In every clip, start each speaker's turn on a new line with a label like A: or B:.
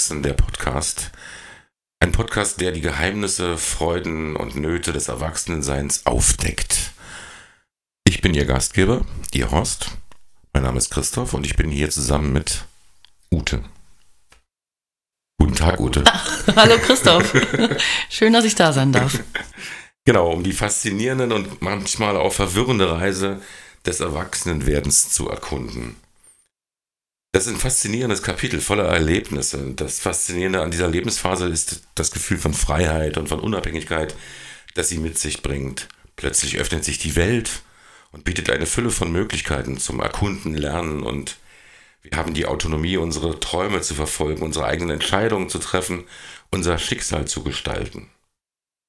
A: Erwachsenen der Podcast. Ein Podcast, der die Geheimnisse, Freuden und Nöte des Erwachsenenseins aufdeckt. Ich bin Ihr Gastgeber, Ihr Horst. Mein Name ist Christoph und ich bin hier zusammen mit Ute. Guten Tag, Ute.
B: Hallo Christoph. Schön, dass ich da sein darf.
A: Genau, um die faszinierenden und manchmal auch verwirrende Reise des Erwachsenenwerdens zu erkunden. Das ist ein faszinierendes Kapitel voller Erlebnisse. Das Faszinierende an dieser Lebensphase ist das Gefühl von Freiheit und von Unabhängigkeit, das sie mit sich bringt. Plötzlich öffnet sich die Welt und bietet eine Fülle von Möglichkeiten zum Erkunden, Lernen und wir haben die Autonomie, unsere Träume zu verfolgen, unsere eigenen Entscheidungen zu treffen, unser Schicksal zu gestalten.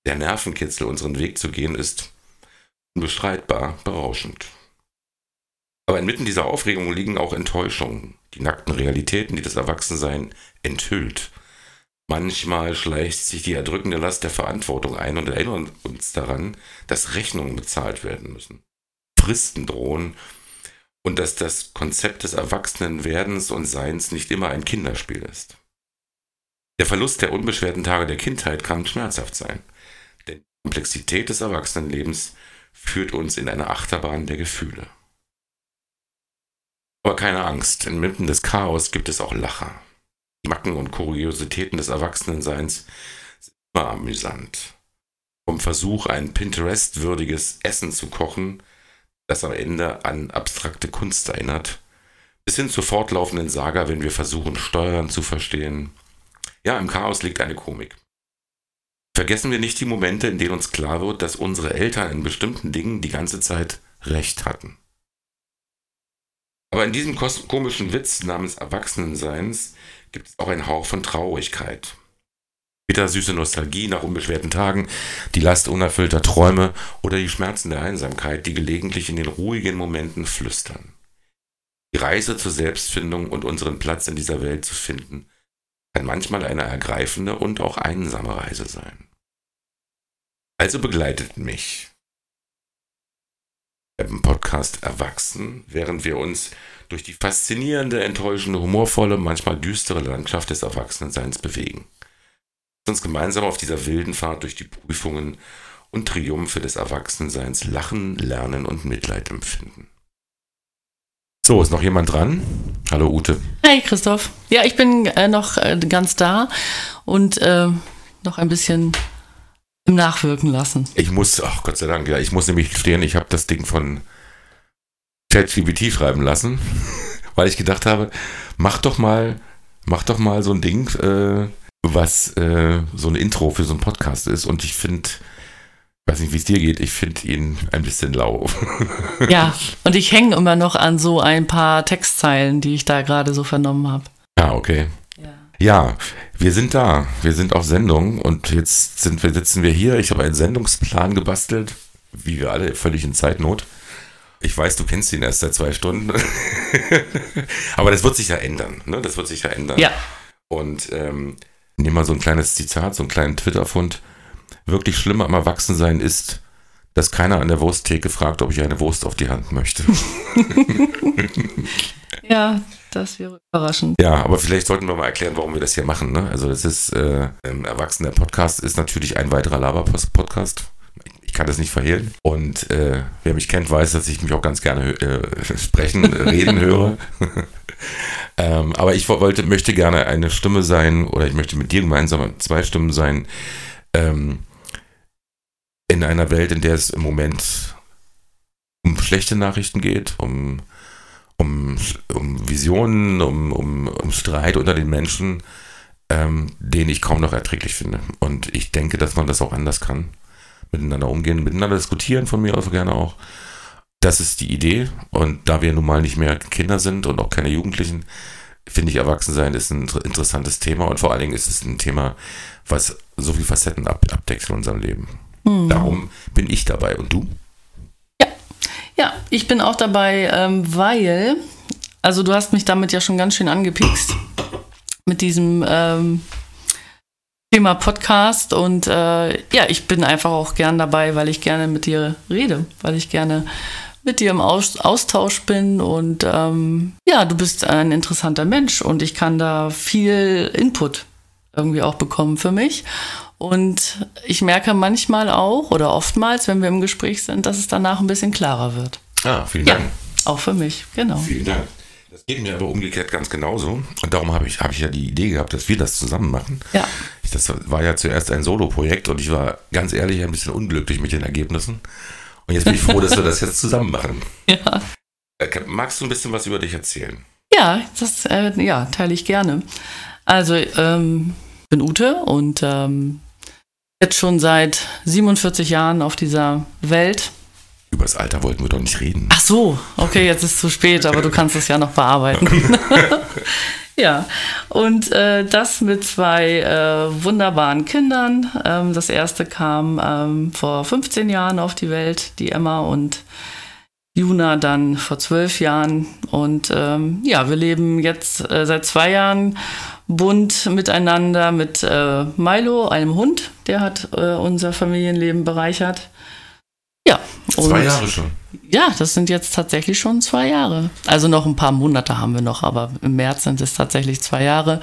A: Der Nervenkitzel, unseren Weg zu gehen, ist unbestreitbar berauschend. Aber inmitten dieser Aufregung liegen auch Enttäuschungen, die nackten Realitäten, die das Erwachsensein enthüllt. Manchmal schleicht sich die erdrückende Last der Verantwortung ein und erinnert uns daran, dass Rechnungen bezahlt werden müssen. Fristen drohen und dass das Konzept des Erwachsenenwerdens und Seins nicht immer ein Kinderspiel ist. Der Verlust der unbeschwerten Tage der Kindheit kann schmerzhaft sein, denn die Komplexität des Erwachsenenlebens führt uns in eine Achterbahn der Gefühle. Aber keine Angst, inmitten des Chaos gibt es auch Lacher. Die Macken und Kuriositäten des Erwachsenenseins sind immer amüsant. Vom Versuch, ein Pinterest-würdiges Essen zu kochen, das am Ende an abstrakte Kunst erinnert, bis hin zur fortlaufenden Saga, wenn wir versuchen, Steuern zu verstehen. Ja, im Chaos liegt eine Komik. Vergessen wir nicht die Momente, in denen uns klar wird, dass unsere Eltern in bestimmten Dingen die ganze Zeit recht hatten. Aber in diesem komischen Witz namens Erwachsenenseins gibt es auch einen Hauch von Traurigkeit. Bittersüße Nostalgie nach unbeschwerten Tagen, die Last unerfüllter Träume oder die Schmerzen der Einsamkeit, die gelegentlich in den ruhigen Momenten flüstern. Die Reise zur Selbstfindung und unseren Platz in dieser Welt zu finden, kann manchmal eine ergreifende und auch einsame Reise sein. Also begleitet mich Podcast Erwachsen, während wir uns durch die faszinierende, enttäuschende, humorvolle, manchmal düstere Landschaft des Erwachsenenseins bewegen. Lass uns gemeinsam auf dieser wilden Fahrt durch die Prüfungen und Triumphe des Erwachsenenseins lachen, lernen und Mitleid empfinden. So, ist noch jemand dran? Hallo Ute.
B: Hey Christoph. Ja, ich bin äh, noch äh, ganz da und äh, noch ein bisschen Nachwirken lassen.
A: Ich muss, ach Gott sei Dank, ja, ich muss nämlich stehen, ich habe das Ding von ChatGPT schreiben lassen, weil ich gedacht habe, mach doch mal, mach doch mal so ein Ding, äh, was äh, so ein Intro für so einen Podcast ist. Und ich finde, weiß nicht, wie es dir geht, ich finde ihn ein bisschen lau.
B: ja, und ich hänge immer noch an so ein paar Textzeilen, die ich da gerade so vernommen habe.
A: Ah, okay. Ja. wir sind da. Wir sind auf Sendung und jetzt sind wir, sitzen wir hier. Ich habe einen Sendungsplan gebastelt, wie wir alle, völlig in Zeitnot. Ich weiß, du kennst ihn erst seit zwei Stunden. Aber das wird sich ja ändern. Ne? Das wird sich ja ändern.
B: Ja.
A: Und ähm, nehme mal so ein kleines Zitat, so einen kleinen Twitter-Fund. Wirklich schlimmer am Erwachsensein ist, dass keiner an der Wursttheke fragt, ob ich eine Wurst auf die Hand möchte.
B: ja, das wäre überraschend.
A: Ja, aber vielleicht sollten wir mal erklären, warum wir das hier machen. Ne? Also das ist, äh, ein erwachsener Podcast ist natürlich ein weiterer Laber-Podcast. Ich kann das nicht verhehlen. Und äh, wer mich kennt, weiß, dass ich mich auch ganz gerne äh, sprechen, reden höre. ähm, aber ich wollte, möchte gerne eine Stimme sein, oder ich möchte mit dir gemeinsam zwei Stimmen sein, ähm, in einer Welt, in der es im Moment um schlechte Nachrichten geht, um um, um Visionen, um, um, um Streit unter den Menschen, ähm, den ich kaum noch erträglich finde. Und ich denke, dass man das auch anders kann. Miteinander umgehen, miteinander diskutieren, von mir aus gerne auch. Das ist die Idee. Und da wir nun mal nicht mehr Kinder sind und auch keine Jugendlichen, finde ich, Erwachsensein ist ein interessantes Thema. Und vor allen Dingen ist es ein Thema, was so viele Facetten abdeckt in unserem Leben. Mhm. Darum bin ich dabei. Und du?
B: Ja, ich bin auch dabei, ähm, weil, also du hast mich damit ja schon ganz schön angepikst mit diesem ähm, Thema Podcast und äh, ja, ich bin einfach auch gern dabei, weil ich gerne mit dir rede, weil ich gerne mit dir im Austausch bin und ähm, ja, du bist ein interessanter Mensch und ich kann da viel Input irgendwie auch bekommen für mich. Und ich merke manchmal auch oder oftmals, wenn wir im Gespräch sind, dass es danach ein bisschen klarer wird.
A: Ah, vielen Dank.
B: Ja, auch für mich, genau.
A: Vielen Dank. Das geht mir aber umgekehrt ganz genauso. Und darum habe ich, hab ich ja die Idee gehabt, dass wir das zusammen machen.
B: Ja.
A: Ich, das war ja zuerst ein Solo-Projekt und ich war ganz ehrlich ein bisschen unglücklich mit den Ergebnissen. Und jetzt bin ich froh, dass wir das jetzt zusammen machen.
B: Ja.
A: Äh, magst du ein bisschen was über dich erzählen?
B: Ja, das äh, ja, teile ich gerne. Also, ähm, bin Ute und ähm, jetzt schon seit 47 Jahren auf dieser Welt
A: über das Alter wollten wir doch nicht reden.
B: Ach so, okay, jetzt ist es zu spät, aber du kannst es ja noch bearbeiten. ja, und äh, das mit zwei äh, wunderbaren Kindern. Ähm, das erste kam ähm, vor 15 Jahren auf die Welt, die Emma und Juna dann vor zwölf Jahren. Und ähm, ja, wir leben jetzt äh, seit zwei Jahren bunt miteinander mit äh, Milo, einem Hund, der hat äh, unser Familienleben bereichert. Ja.
A: Zwei Jahre schon.
B: Ja, das sind jetzt tatsächlich schon zwei Jahre. Also noch ein paar Monate haben wir noch, aber im März sind es tatsächlich zwei Jahre.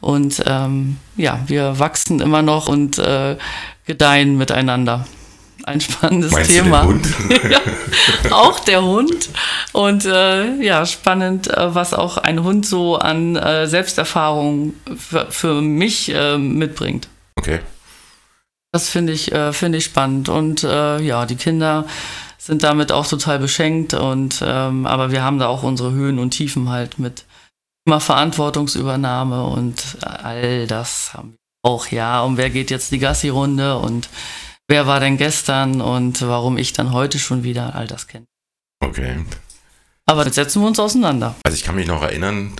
B: Und ähm, ja, wir wachsen immer noch und äh, gedeihen miteinander. Ein spannendes
A: Meinst
B: Thema. Ja, auch der Hund. Und äh, ja, spannend, äh, was auch ein Hund so an äh, Selbsterfahrung für, für mich äh, mitbringt.
A: Okay.
B: Das finde ich, äh, finde ich spannend. Und äh, ja, die Kinder sind damit auch total beschenkt. Und ähm, aber wir haben da auch unsere Höhen und Tiefen halt mit immer Verantwortungsübernahme und all das haben wir auch, ja. Und wer geht jetzt die Gassi-Runde und wer war denn gestern und warum ich dann heute schon wieder all das kenne.
A: Okay.
B: Aber jetzt setzen wir uns auseinander.
A: Also ich kann mich noch erinnern,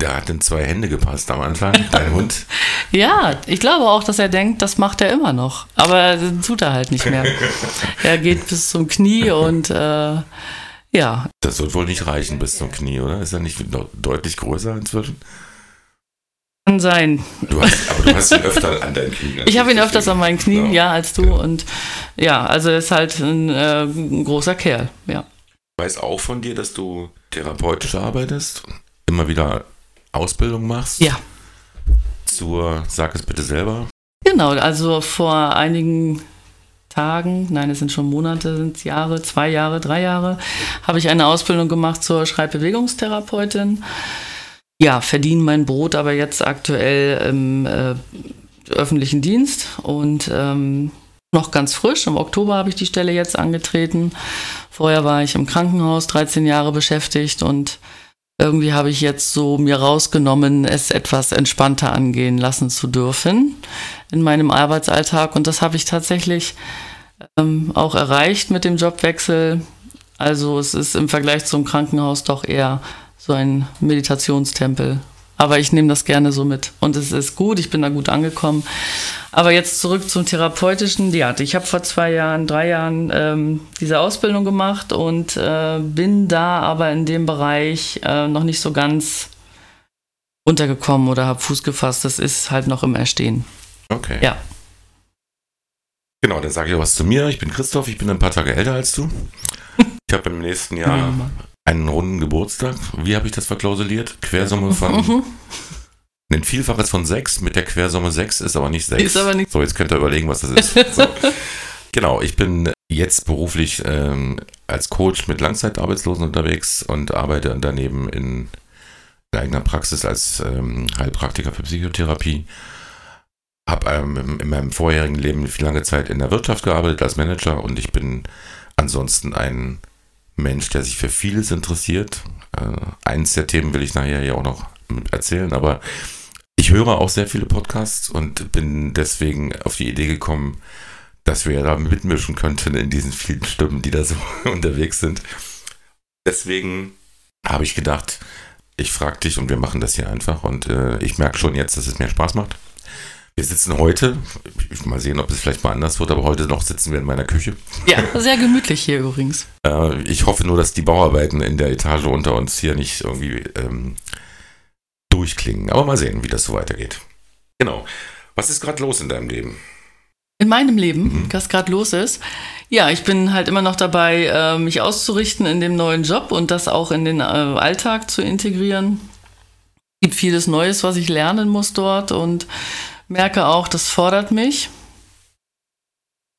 A: der hat in zwei Hände gepasst am Anfang, dein Hund.
B: Ja, ich glaube auch, dass er denkt, das macht er immer noch. Aber tut er halt nicht mehr. er geht bis zum Knie und äh, ja.
A: Das wird wohl nicht reichen bis zum Knie, oder? Ist er nicht deutlich größer inzwischen?
B: Kann sein.
A: Du hast, aber du hast ihn öfter an deinen Knien.
B: Ich habe ihn öfters an meinen Knien, ja, ja als du. Ja. Und ja, also er ist halt ein, äh, ein großer Kerl, ja.
A: Ich weiß auch von dir, dass du therapeutisch arbeitest, immer wieder Ausbildung machst.
B: Ja.
A: Zur, sag es bitte selber.
B: Genau, also vor einigen Tagen, nein, es sind schon Monate, sind es Jahre, zwei Jahre, drei Jahre, habe ich eine Ausbildung gemacht zur Schreibbewegungstherapeutin. Ja, verdiene mein Brot aber jetzt aktuell im äh, öffentlichen Dienst und ähm, noch ganz frisch. Im Oktober habe ich die Stelle jetzt angetreten. Vorher war ich im Krankenhaus 13 Jahre beschäftigt und irgendwie habe ich jetzt so mir rausgenommen, es etwas entspannter angehen lassen zu dürfen in meinem Arbeitsalltag. Und das habe ich tatsächlich ähm, auch erreicht mit dem Jobwechsel. Also es ist im Vergleich zum Krankenhaus doch eher so ein Meditationstempel. Aber ich nehme das gerne so mit. Und es ist gut, ich bin da gut angekommen. Aber jetzt zurück zum Therapeutischen. Ja, ich habe vor zwei Jahren, drei Jahren ähm, diese Ausbildung gemacht und äh, bin da aber in dem Bereich äh, noch nicht so ganz untergekommen oder habe Fuß gefasst. Das ist halt noch im Erstehen.
A: Okay.
B: Ja.
A: Genau, dann sage ich was zu mir. Ich bin Christoph, ich bin ein paar Tage älter als du. Ich habe im nächsten Jahr einen runden Geburtstag. Wie habe ich das verklausuliert? Quersumme von. Ein Vielfaches von 6 mit der Quersumme 6 ist aber nicht 6.
B: Ist aber nicht
A: so, jetzt könnt ihr überlegen, was das ist. So. genau, ich bin jetzt beruflich ähm, als Coach mit Langzeitarbeitslosen unterwegs und arbeite daneben in, in eigener Praxis als ähm, Heilpraktiker für Psychotherapie. Habe ähm, in meinem vorherigen Leben viel lange Zeit in der Wirtschaft gearbeitet als Manager und ich bin ansonsten ein Mensch, der sich für vieles interessiert. Äh, eins der Themen will ich nachher ja auch noch erzählen, aber ich höre auch sehr viele Podcasts und bin deswegen auf die Idee gekommen, dass wir da mitmischen könnten in diesen vielen Stimmen, die da so unterwegs sind. Deswegen habe ich gedacht, ich frage dich und wir machen das hier einfach und äh, ich merke schon jetzt, dass es mir Spaß macht. Wir sitzen heute, ich mal sehen, ob es vielleicht mal anders wird, aber heute noch sitzen wir in meiner Küche.
B: Ja, sehr gemütlich hier übrigens.
A: Äh, ich hoffe nur, dass die Bauarbeiten in der Etage unter uns hier nicht irgendwie ähm, durchklingen. Aber mal sehen, wie das so weitergeht. Genau. Was ist gerade los in deinem Leben?
B: In meinem Leben, mhm. was gerade los ist. Ja, ich bin halt immer noch dabei, äh, mich auszurichten in dem neuen Job und das auch in den äh, Alltag zu integrieren. Es gibt vieles Neues, was ich lernen muss dort und merke auch, das fordert mich.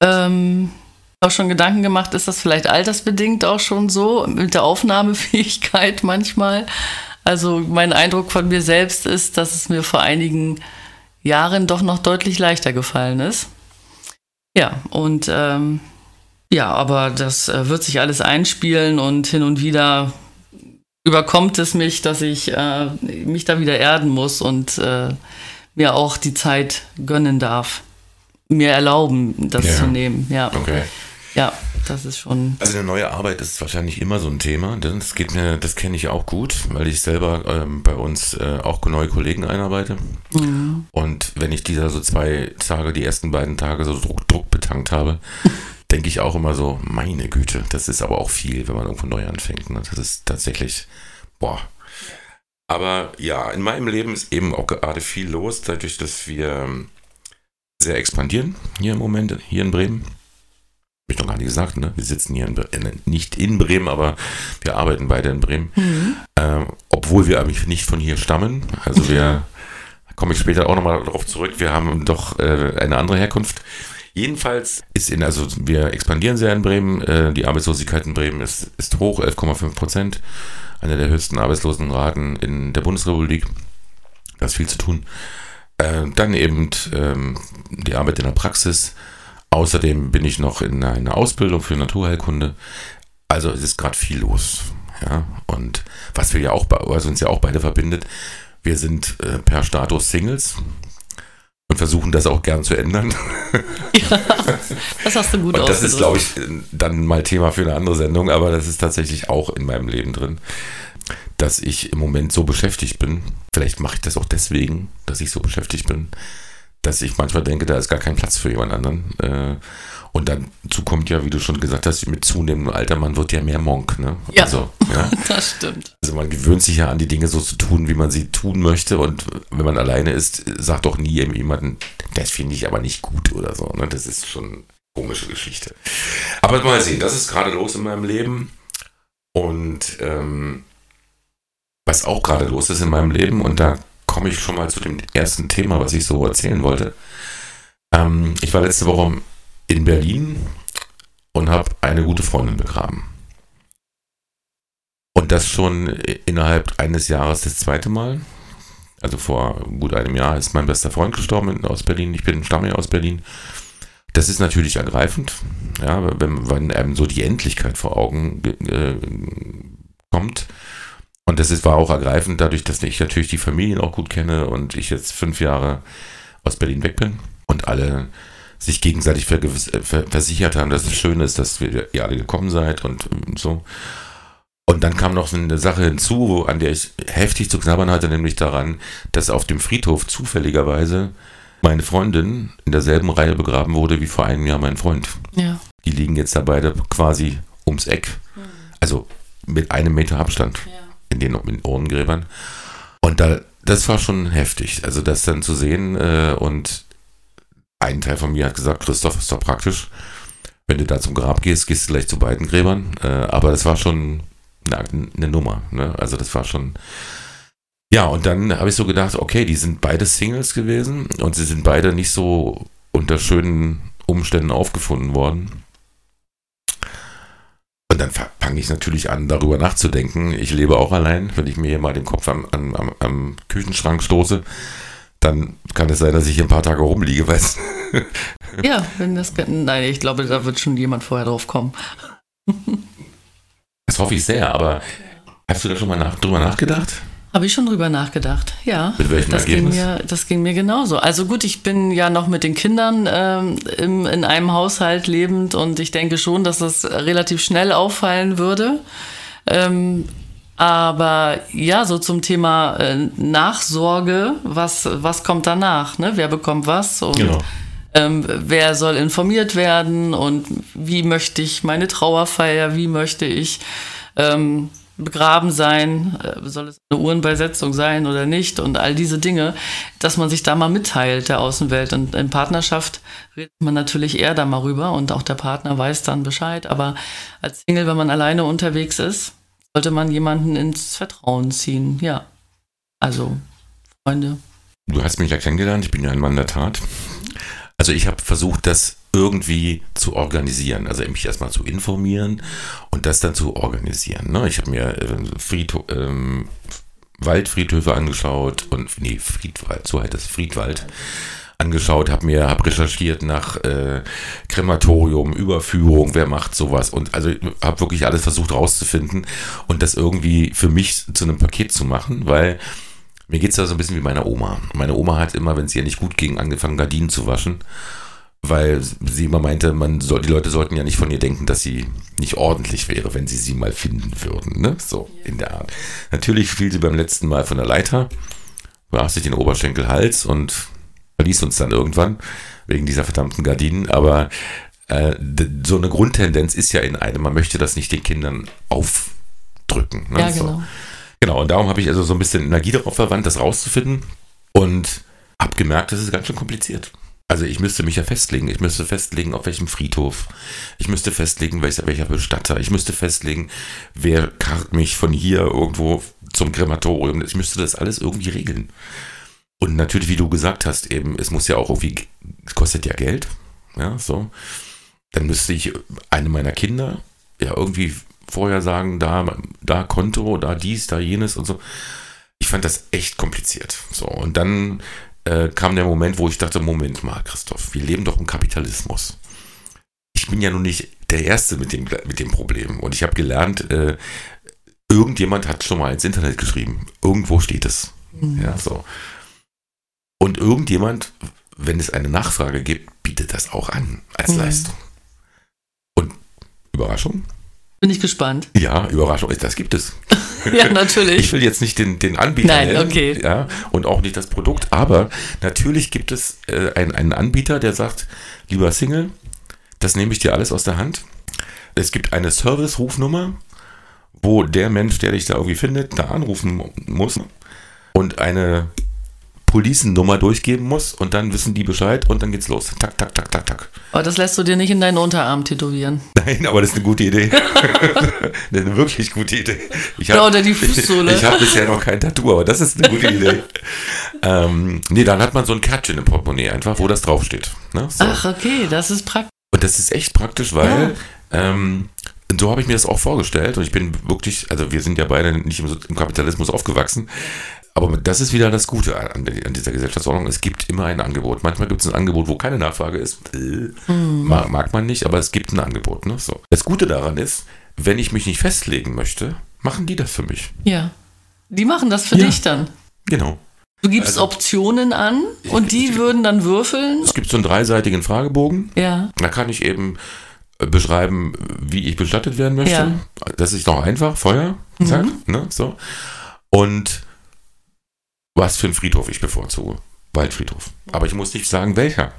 B: Ähm, auch schon Gedanken gemacht, ist das vielleicht altersbedingt auch schon so mit der Aufnahmefähigkeit manchmal. Also mein Eindruck von mir selbst ist, dass es mir vor einigen Jahren doch noch deutlich leichter gefallen ist. Ja, und ähm, ja, aber das äh, wird sich alles einspielen und hin und wieder überkommt es mich, dass ich äh, mich da wieder erden muss und äh, mir auch die Zeit gönnen darf. Mir erlauben, das ja. zu nehmen. Ja.
A: Okay.
B: Ja, das ist schon.
A: Also eine neue Arbeit ist wahrscheinlich immer so ein Thema. Das geht mir, das kenne ich auch gut, weil ich selber ähm, bei uns äh, auch neue Kollegen einarbeite. Mhm. Und wenn ich dieser so zwei Tage, die ersten beiden Tage so Druck, Druck betankt habe, denke ich auch immer so, meine Güte, das ist aber auch viel, wenn man irgendwo neu anfängt. Ne? Das ist tatsächlich, boah. Aber ja, in meinem Leben ist eben auch gerade viel los, dadurch, dass wir sehr expandieren hier im Moment, hier in Bremen ich noch gar nicht gesagt, ne? wir sitzen hier in, in, nicht in Bremen, aber wir arbeiten beide in Bremen. Mhm. Ähm, obwohl wir eigentlich nicht von hier stammen. Also wir, komme ich später auch nochmal darauf zurück, wir haben doch äh, eine andere Herkunft. Jedenfalls ist in, also wir expandieren sehr in Bremen, äh, die Arbeitslosigkeit in Bremen ist, ist hoch, 11,5 Prozent, eine der höchsten Arbeitslosenraten in der Bundesrepublik. Da ist viel zu tun. Äh, dann eben ähm, die Arbeit in der Praxis, Außerdem bin ich noch in einer Ausbildung für Naturheilkunde. Also es ist gerade viel los. Ja, und was wir ja auch, was uns ja auch beide verbindet, wir sind äh, per Status Singles und versuchen das auch gern zu ändern.
B: Ja, das hast du gut
A: Und das ist, glaube ich, dann mal Thema für eine andere Sendung, aber das ist tatsächlich auch in meinem Leben drin, dass ich im Moment so beschäftigt bin. Vielleicht mache ich das auch deswegen, dass ich so beschäftigt bin, dass ich manchmal denke, da ist gar kein Platz für jemand anderen. Äh, und dazu kommt ja, wie du schon gesagt hast, mit zunehmendem Alter, man wird ja mehr Monk. Ne?
B: Ja, also, ja, das stimmt.
A: Also man gewöhnt sich ja an die Dinge so zu tun, wie man sie tun möchte. Und wenn man alleine ist, sagt doch nie jemanden, das finde ich aber nicht gut oder so. Ne? Das ist schon eine komische Geschichte. Aber mal sehen, das ist gerade los in meinem Leben. Und ähm, was auch gerade los ist in meinem Leben, und da komme ich schon mal zu dem ersten Thema, was ich so erzählen wollte. Ähm, ich war letzte Woche in Berlin und habe eine gute Freundin begraben. Und das schon innerhalb eines Jahres das zweite Mal. Also vor gut einem Jahr ist mein bester Freund gestorben aus Berlin. Ich bin stamme ja aus Berlin. Das ist natürlich ergreifend, ja, wenn, wenn einem so die Endlichkeit vor Augen äh, kommt. Und das ist, war auch ergreifend, dadurch, dass ich natürlich die Familien auch gut kenne und ich jetzt fünf Jahre aus Berlin weg bin und alle sich gegenseitig versichert haben, dass es schön ist, dass wir ihr alle gekommen seid und so. Und dann kam noch eine Sache hinzu, an der ich heftig zu knabbern hatte, nämlich daran, dass auf dem Friedhof zufälligerweise meine Freundin in derselben Reihe begraben wurde wie vor einem Jahr mein Freund.
B: Ja.
A: Die liegen jetzt da beide quasi ums Eck. Hm. Also mit einem Meter Abstand. Ja in den, Urnengräbern. Und da, das war schon heftig. Also das dann zu sehen äh, und ein Teil von mir hat gesagt, Christoph, ist doch praktisch. Wenn du da zum Grab gehst, gehst du gleich zu beiden Gräbern. Äh, aber das war schon eine, eine Nummer. Ne? Also das war schon. Ja, und dann habe ich so gedacht, okay, die sind beide Singles gewesen und sie sind beide nicht so unter schönen Umständen aufgefunden worden. Und dann fange ich natürlich an, darüber nachzudenken. Ich lebe auch allein. Wenn ich mir hier mal den Kopf am, am, am Küchenschrank stoße, dann kann es sein, dass ich hier ein paar Tage rumliege, weißt
B: Ja, wenn das. Nein, ich glaube, da wird schon jemand vorher drauf kommen.
A: Das hoffe ich sehr, aber hast du da schon mal nach, drüber nachgedacht?
B: Habe ich schon drüber nachgedacht, ja.
A: Mit welchem
B: das
A: Ergebnis?
B: Ging mir, das ging mir genauso. Also gut, ich bin ja noch mit den Kindern ähm, im, in einem Haushalt lebend und ich denke schon, dass das relativ schnell auffallen würde. Ähm, aber ja, so zum Thema äh, Nachsorge, was, was kommt danach? Ne? Wer bekommt was? Und genau. ähm, wer soll informiert werden? Und wie möchte ich meine Trauerfeier? Wie möchte ich ähm, begraben sein? Äh, soll es eine Uhrenbeisetzung sein oder nicht? Und all diese Dinge, dass man sich da mal mitteilt der Außenwelt. Und in Partnerschaft redet man natürlich eher da mal rüber und auch der Partner weiß dann Bescheid. Aber als Single, wenn man alleine unterwegs ist, sollte man jemanden ins Vertrauen ziehen. Ja. Also, Freunde.
A: Du hast mich ja kennengelernt, ich bin ja ein Mann der Tat. Also ich habe versucht, das irgendwie zu organisieren. Also mich erstmal zu informieren und das dann zu organisieren. Ne? Ich habe mir äh, Friedho ähm, Waldfriedhöfe angeschaut und nee, Friedwald, so heißt es, Friedwald angeschaut, habe mir, habe recherchiert nach äh, Krematorium, Überführung, wer macht sowas und also habe wirklich alles versucht rauszufinden und das irgendwie für mich zu einem Paket zu machen, weil mir geht es da so ein bisschen wie meine Oma. Meine Oma hat immer, wenn es ihr nicht gut ging, angefangen Gardinen zu waschen weil sie immer meinte, man soll, die Leute sollten ja nicht von ihr denken, dass sie nicht ordentlich wäre, wenn sie sie mal finden würden. Ne? So in der Art. Natürlich fiel sie beim letzten Mal von der Leiter, brach sich den Oberschenkel-Hals und verließ uns dann irgendwann wegen dieser verdammten Gardinen. Aber äh, so eine Grundtendenz ist ja in einem, man möchte das nicht den Kindern aufdrücken. Ne?
B: Ja, genau. So.
A: Genau, und darum habe ich also so ein bisschen Energie darauf verwandt, das rauszufinden und habe gemerkt, das ist ganz schön kompliziert. Also ich müsste mich ja festlegen. Ich müsste festlegen, auf welchem Friedhof. Ich müsste festlegen, welcher, welcher Bestatter. Ich müsste festlegen, wer karrt mich von hier irgendwo zum Krematorium. Ich müsste das alles irgendwie regeln. Und natürlich, wie du gesagt hast, eben, es muss ja auch irgendwie, es kostet ja Geld. Ja, so. Dann müsste ich einem meiner Kinder ja irgendwie vorher sagen, da, da Konto, da dies, da jenes und so. Ich fand das echt kompliziert. So. Und dann äh, kam der Moment, wo ich dachte, Moment mal, Christoph, wir leben doch im Kapitalismus. Ich bin ja nun nicht der Erste mit dem, mit dem Problem. Und ich habe gelernt, äh, irgendjemand hat schon mal ins Internet geschrieben. Irgendwo steht es. Mhm. Ja, so. Und irgendjemand, wenn es eine Nachfrage gibt, bietet das auch an als mhm. Leistung. Und Überraschung,
B: bin ich gespannt.
A: Ja, Überraschung, das gibt es.
B: ja, natürlich.
A: Ich will jetzt nicht den, den Anbieter
B: Nein, nennen, okay.
A: ja, und auch nicht das Produkt, aber natürlich gibt es äh, einen, einen Anbieter, der sagt, lieber Single, das nehme ich dir alles aus der Hand. Es gibt eine Service-Rufnummer, wo der Mensch, der dich da irgendwie findet, da anrufen muss und eine Policennummer durchgeben muss und dann wissen die Bescheid und dann geht's los. Tak, tak, tak, tak, tak.
B: Aber das lässt du dir nicht in deinen Unterarm tätowieren.
A: Nein, aber das ist eine gute Idee. eine wirklich gute Idee.
B: Ich hab, ja, oder die Fußsohle.
A: Ich, ich habe bisher noch kein Tattoo, aber das ist eine gute Idee. ähm, nee, dann hat man so ein Kärtchen im Portemonnaie einfach, wo das draufsteht. Ne? So.
B: Ach, okay, das ist praktisch.
A: Und das ist echt praktisch, weil ja. ähm, so habe ich mir das auch vorgestellt und ich bin wirklich, also wir sind ja beide nicht im, im Kapitalismus aufgewachsen, aber das ist wieder das Gute an, an, dieser Gesellschaftsordnung. Es gibt immer ein Angebot. Manchmal gibt es ein Angebot, wo keine Nachfrage ist. Äh, mhm. mag, mag, man nicht, aber es gibt ein Angebot. Ne? So. Das Gute daran ist, wenn ich mich nicht festlegen möchte, machen die das für mich.
B: Ja. Die machen das für ja. dich dann.
A: Genau.
B: Du gibst also, Optionen an und die würden dann würfeln.
A: Es gibt so einen dreiseitigen Fragebogen.
B: Ja.
A: Da kann ich eben äh, beschreiben, wie ich bestattet werden möchte. Ja. Das ist doch einfach. Feuer, zack, mhm. ne, so. Und was für einen Friedhof ich bevorzuge. Waldfriedhof. Aber ich muss nicht sagen, welcher.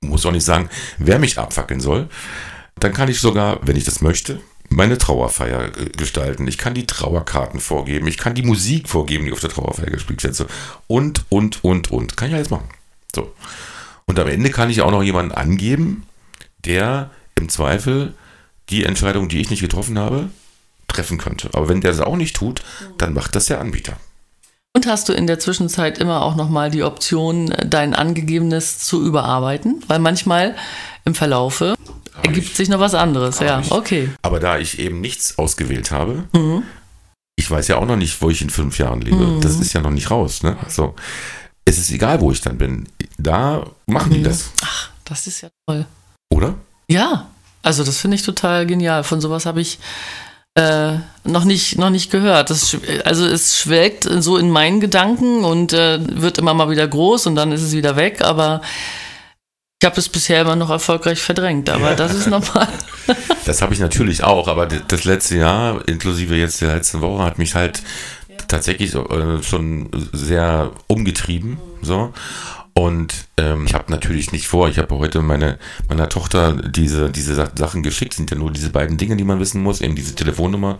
A: Ich muss auch nicht sagen, wer mich abfackeln soll. Dann kann ich sogar, wenn ich das möchte, meine Trauerfeier gestalten. Ich kann die Trauerkarten vorgeben. Ich kann die Musik vorgeben, die auf der Trauerfeier gespielt wird. Und, und, und, und. Kann ich alles machen. So. Und am Ende kann ich auch noch jemanden angeben, der im Zweifel die Entscheidung, die ich nicht getroffen habe, treffen könnte. Aber wenn der das auch nicht tut, dann macht das der Anbieter.
B: Und hast du in der Zwischenzeit immer auch nochmal die Option, dein Angegebenes zu überarbeiten? Weil manchmal im Verlaufe ergibt sich noch was anderes. ja, ich. okay.
A: Aber da ich eben nichts ausgewählt habe, mhm. ich weiß ja auch noch nicht, wo ich in fünf Jahren lebe. Mhm. Das ist ja noch nicht raus. Ne? Also, es ist egal, wo ich dann bin. Da machen mhm. die das.
B: Ach, das ist ja toll.
A: Oder?
B: Ja, also das finde ich total genial. Von sowas habe ich äh, noch nicht noch nicht gehört. Das, also es schwelgt so in meinen Gedanken und äh, wird immer mal wieder groß und dann ist es wieder weg. Aber ich habe es bisher immer noch erfolgreich verdrängt. Aber ja. das ist normal.
A: das habe ich natürlich auch. Aber das letzte Jahr, inklusive jetzt der letzten Woche, hat mich halt ja. tatsächlich äh, schon sehr umgetrieben. So. Und ähm, ich habe natürlich nicht vor, ich habe heute meine, meiner Tochter diese, diese Sachen geschickt, sind ja nur diese beiden Dinge, die man wissen muss, eben diese Telefonnummer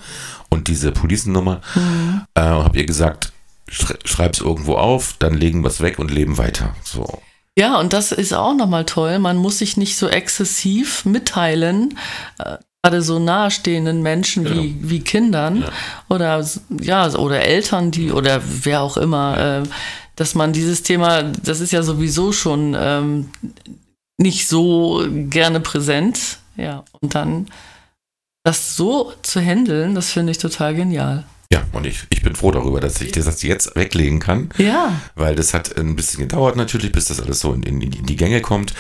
A: und diese Policennummer. Mhm. Äh, habe ihr gesagt, schreib es irgendwo auf, dann legen wir es weg und leben weiter. So.
B: Ja, und das ist auch nochmal toll. Man muss sich nicht so exzessiv mitteilen, äh, gerade so nahestehenden Menschen genau. wie, wie Kindern ja. oder ja, oder Eltern, die oder wer auch immer. Äh, dass man dieses Thema, das ist ja sowieso schon ähm, nicht so gerne präsent. Ja, und dann das so zu handeln, das finde ich total genial.
A: Ja, und ich, ich bin froh darüber, dass ich das jetzt weglegen kann.
B: Ja.
A: Weil das hat ein bisschen gedauert natürlich, bis das alles so in, in, in die Gänge kommt.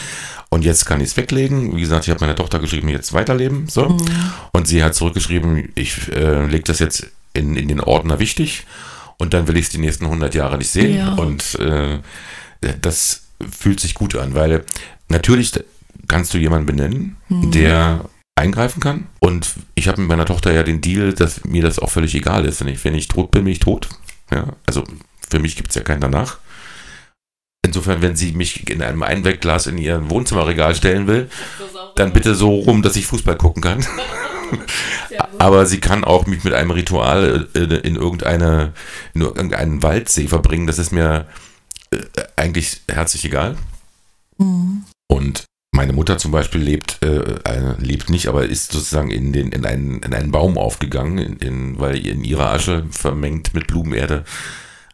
A: Und jetzt kann ich es weglegen. Wie gesagt, ich habe meiner Tochter geschrieben, jetzt weiterleben. So. Mhm. Und sie hat zurückgeschrieben, ich äh, lege das jetzt in, in den Ordner wichtig und dann will ich es die nächsten 100 Jahre nicht sehen. Ja. Und äh, das fühlt sich gut an, weil natürlich kannst du jemanden benennen, mhm. der eingreifen kann. Und ich habe mit meiner Tochter ja den Deal, dass mir das auch völlig egal ist. Wenn ich, wenn ich tot bin, bin ich tot. Ja, also für mich gibt es ja keinen danach. Insofern, wenn sie mich in einem Einwegglas in ihr Wohnzimmerregal stellen will, dann bitte so rum, dass ich Fußball gucken kann. Aber sie kann auch mich mit einem Ritual äh, in, irgendeine, in irgendeinen Waldsee verbringen. Das ist mir äh, eigentlich herzlich egal. Mhm. Und meine Mutter zum Beispiel lebt, äh, lebt nicht, aber ist sozusagen in, den, in, einen, in einen Baum aufgegangen, in, in, weil in ihrer Asche vermengt mit Blumenerde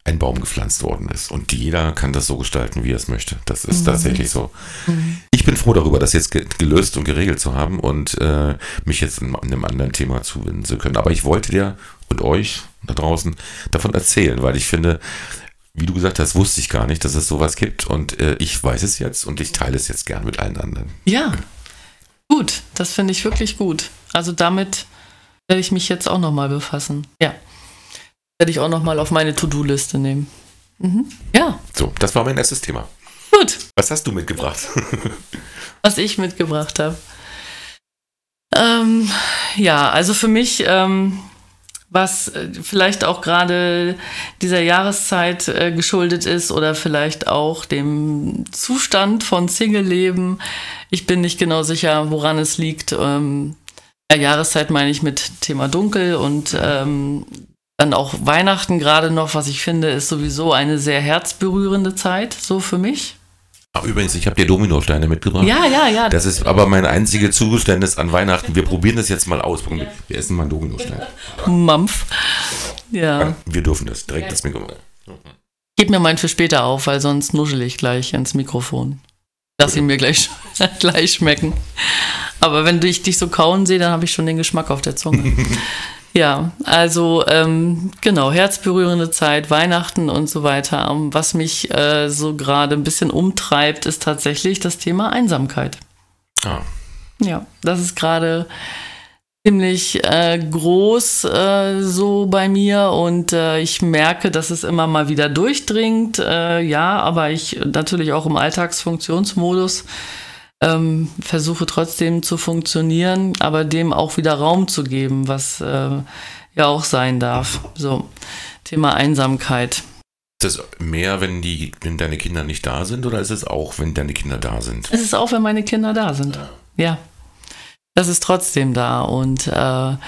A: ein Baum gepflanzt worden ist. Und jeder kann das so gestalten, wie er es möchte. Das ist mhm. tatsächlich so. Mhm. Ich bin froh darüber, das jetzt gelöst und geregelt zu haben und äh, mich jetzt in, in einem anderen Thema zuwenden zu können. Aber ich wollte dir und euch da draußen davon erzählen, weil ich finde, wie du gesagt hast, wusste ich gar nicht, dass es sowas gibt. Und äh, ich weiß es jetzt und ich teile es jetzt gern mit allen anderen.
B: Ja, gut. Das finde ich wirklich gut. Also damit werde ich mich jetzt auch nochmal befassen. Ja. Werde ich auch nochmal auf meine To-Do-Liste nehmen. Mhm. Ja.
A: So, das war mein erstes Thema.
B: Gut.
A: Was hast du mitgebracht?
B: Was ich mitgebracht habe. Ähm, ja, also für mich, ähm, was äh, vielleicht auch gerade dieser Jahreszeit äh, geschuldet ist oder vielleicht auch dem Zustand von Single-Leben. Ich bin nicht genau sicher, woran es liegt. Ähm, ja, Jahreszeit meine ich mit Thema Dunkel und ähm, dann auch Weihnachten gerade noch, was ich finde, ist sowieso eine sehr herzberührende Zeit, so für mich.
A: Ach, übrigens, ich habe dir Dominosteine mitgebracht.
B: Ja, ja, ja.
A: Das ist aber mein einziges Zugeständnis an Weihnachten. Wir probieren das jetzt mal aus. Wir essen mal einen Dominostein.
B: Mampf. Ja.
A: Wir dürfen das. Direkt das Mikrofon.
B: Gib mir meinen für später auf, weil sonst nuschel ich gleich ins Mikrofon. Lass ihn mir gleich, gleich schmecken. Aber wenn ich dich so kauen sehe, dann habe ich schon den Geschmack auf der Zunge. Ja, also ähm, genau, herzberührende Zeit, Weihnachten und so weiter. Ähm, was mich äh, so gerade ein bisschen umtreibt, ist tatsächlich das Thema Einsamkeit. Ah. Ja, das ist gerade ziemlich äh, groß äh, so bei mir und äh, ich merke, dass es immer mal wieder durchdringt. Äh, ja, aber ich natürlich auch im Alltagsfunktionsmodus ähm, versuche trotzdem zu funktionieren, aber dem auch wieder Raum zu geben, was äh, ja auch sein darf. So, Thema Einsamkeit.
A: Ist das mehr, wenn, die, wenn deine Kinder nicht da sind oder ist es auch, wenn deine Kinder da sind?
B: Es ist auch, wenn meine Kinder da sind. Ja. ja. Das ist trotzdem da. Und äh, wir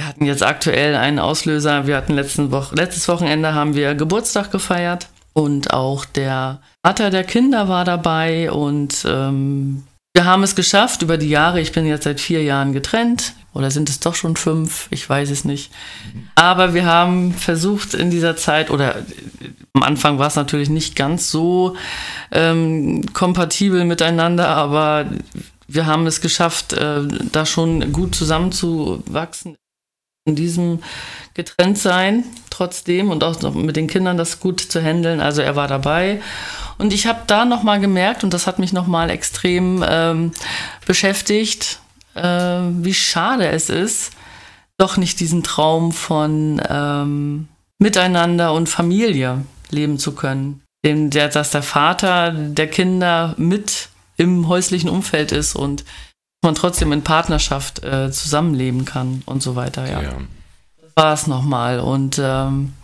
B: hatten jetzt aktuell einen Auslöser. Wir hatten letzten Wo letztes Wochenende haben wir Geburtstag gefeiert. Und auch der Vater der Kinder war dabei und ähm, wir haben es geschafft über die Jahre. Ich bin jetzt seit vier Jahren getrennt. Oder sind es doch schon fünf? Ich weiß es nicht. Aber wir haben versucht in dieser Zeit, oder am Anfang war es natürlich nicht ganz so ähm, kompatibel miteinander, aber wir haben es geschafft, äh, da schon gut zusammenzuwachsen. In diesem Getrenntsein trotzdem und auch mit den Kindern das gut zu handeln. Also er war dabei und ich habe da nochmal gemerkt, und das hat mich nochmal extrem ähm, beschäftigt, äh, wie schade es ist, doch nicht diesen Traum von ähm, Miteinander und Familie leben zu können. Dem, der, dass der Vater der Kinder mit im häuslichen Umfeld ist und man trotzdem in Partnerschaft äh, zusammenleben kann und so weiter. Ja, ja. das war es nochmal und ähm,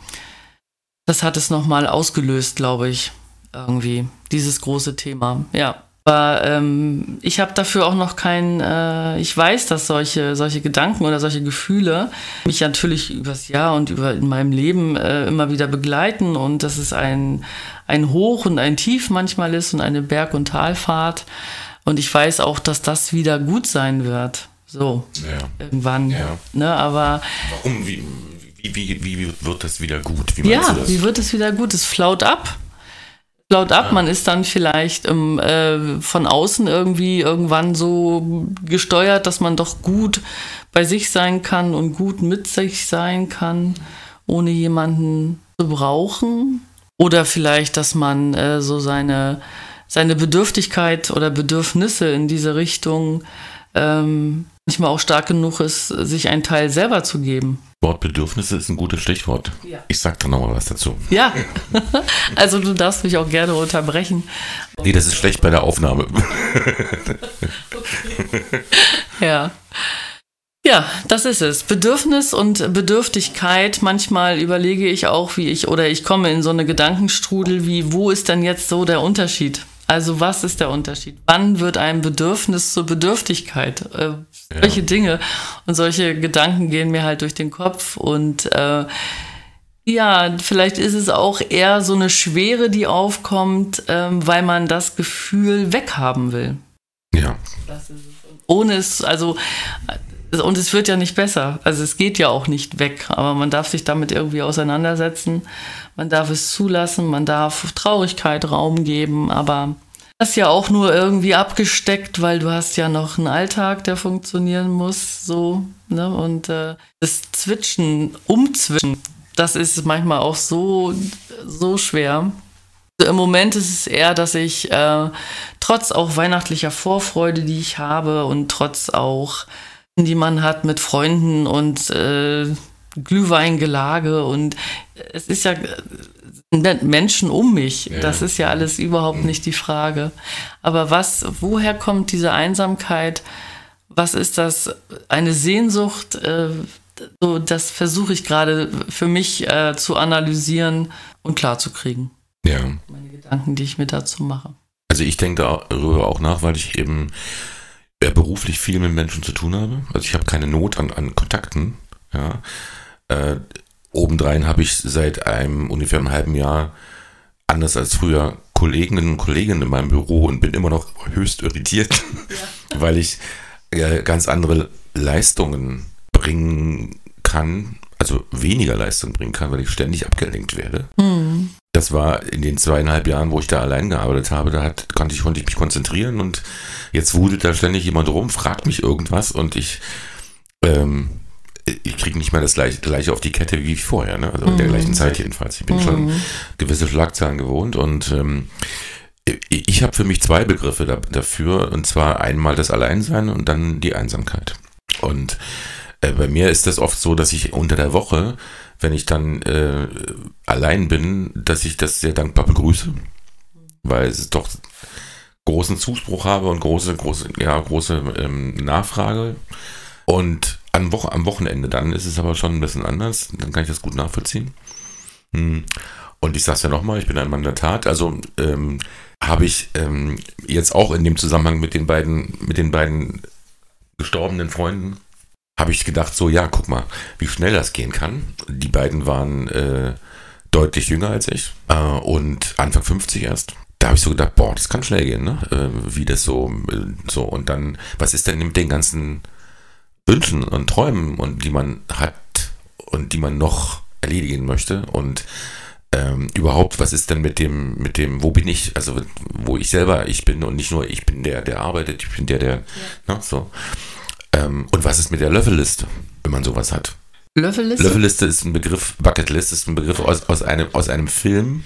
B: das hat es nochmal ausgelöst, glaube ich irgendwie, dieses große Thema, ja. Aber ähm, ich habe dafür auch noch kein, äh, ich weiß, dass solche, solche Gedanken oder solche Gefühle mich natürlich übers Jahr und über in meinem Leben äh, immer wieder begleiten und dass es ein, ein Hoch und ein Tief manchmal ist und eine Berg- und Talfahrt. Und ich weiß auch, dass das wieder gut sein wird. So,
A: Ja.
B: irgendwann.
A: Ja.
B: Ne, aber
A: Warum? Wie, wie, wie, wie wird das wieder gut? Wie meinst
B: ja,
A: du das?
B: wie wird es wieder gut? Es flaut ab. Flaut ab, man ist dann vielleicht ähm, äh, von außen irgendwie irgendwann so gesteuert, dass man doch gut bei sich sein kann und gut mit sich sein kann, ohne jemanden zu brauchen. Oder vielleicht, dass man äh, so seine, seine Bedürftigkeit oder Bedürfnisse in diese Richtung ähm, manchmal auch stark genug ist, sich einen Teil selber zu geben.
A: Wort Bedürfnisse ist ein gutes Stichwort.
B: Ja.
A: Ich sag da nochmal was dazu.
B: Ja, also du darfst mich auch gerne unterbrechen.
A: Nee, das ist schlecht bei der Aufnahme.
B: Ja. Ja, das ist es. Bedürfnis und Bedürftigkeit. Manchmal überlege ich auch, wie ich, oder ich komme in so eine Gedankenstrudel, wie, wo ist denn jetzt so der Unterschied? Also, was ist der Unterschied? Wann wird ein Bedürfnis zur Bedürftigkeit? Äh, solche Dinge und solche Gedanken gehen mir halt durch den Kopf und äh, ja, vielleicht ist es auch eher so eine Schwere, die aufkommt, ähm, weil man das Gefühl weghaben will.
A: Ja.
B: Ohne es, also, und es wird ja nicht besser. Also es geht ja auch nicht weg, aber man darf sich damit irgendwie auseinandersetzen. Man darf es zulassen, man darf Traurigkeit Raum geben, aber das ist ja auch nur irgendwie abgesteckt, weil du hast ja noch einen Alltag, der funktionieren muss, so, ne? Und äh, das Zwitschen, Umzwischen, das ist manchmal auch so, so schwer. Also Im Moment ist es eher, dass ich äh, trotz auch weihnachtlicher Vorfreude, die ich habe und trotz auch, die man hat mit Freunden und äh, Glühweingelage und es ist ja Menschen um mich.
A: Ja.
B: Das ist ja alles überhaupt nicht die Frage. Aber was, woher kommt diese Einsamkeit? Was ist das? Eine Sehnsucht? Äh, so, das versuche ich gerade für mich äh, zu analysieren und klarzukriegen.
A: Ja.
B: Meine Gedanken, die ich mir dazu mache.
A: Also ich denke darüber auch nach, weil ich eben beruflich viel mit Menschen zu tun habe. Also ich habe keine Not an, an Kontakten. Ja. Äh, obendrein habe ich seit einem ungefähr einem halben Jahr, anders als früher, Kolleginnen und Kollegen in meinem Büro und bin immer noch höchst irritiert, weil ich äh, ganz andere Leistungen bringen kann, also weniger Leistung bringen kann, weil ich ständig abgelenkt werde. Das war in den zweieinhalb Jahren, wo ich da allein gearbeitet habe, da hat, konnte, ich, konnte ich mich konzentrieren und jetzt wudelt da ständig jemand rum, fragt mich irgendwas und ich, ähm, ich kriege nicht mehr das gleiche, gleiche auf die Kette wie vorher, ne? also in der gleichen Zeit jedenfalls. Ich bin schon gewisse Schlagzeilen gewohnt und ähm, ich ich habe für mich zwei Begriffe da, dafür und zwar einmal das Alleinsein und dann die Einsamkeit. Und äh, bei mir ist das oft so, dass ich unter der Woche, wenn ich dann äh, allein bin, dass ich das sehr dankbar begrüße, weil es doch großen Zuspruch habe und große, große, ja, große ähm, Nachfrage. Und am, Woche, am Wochenende dann ist es aber schon ein bisschen anders. Dann kann ich das gut nachvollziehen. Hm. Und ich sag's ja nochmal, ich bin ein Mann der Tat. Also ähm, habe ich ähm, jetzt auch in dem Zusammenhang mit den beiden, mit den beiden gestorbenen Freunden, habe ich gedacht, so ja, guck mal, wie schnell das gehen kann. Die beiden waren äh, deutlich jünger als ich äh, und Anfang 50 erst. Da habe ich so gedacht, boah, das kann schnell gehen, ne? Äh, wie das so, äh, so. Und dann, was ist denn mit den ganzen Wünschen und Träumen und die man hat und die man noch erledigen möchte und ähm, überhaupt, was ist denn mit dem, mit dem, wo bin ich, also wo ich selber ich bin und nicht nur ich bin der, der arbeitet, ich bin der, der, ne, so. Ähm, und was ist mit der Löffelliste, wenn man sowas hat?
B: Löffelliste?
A: Löffelliste ist ein Begriff, Bucketlist ist ein Begriff aus, aus, einem, aus einem Film.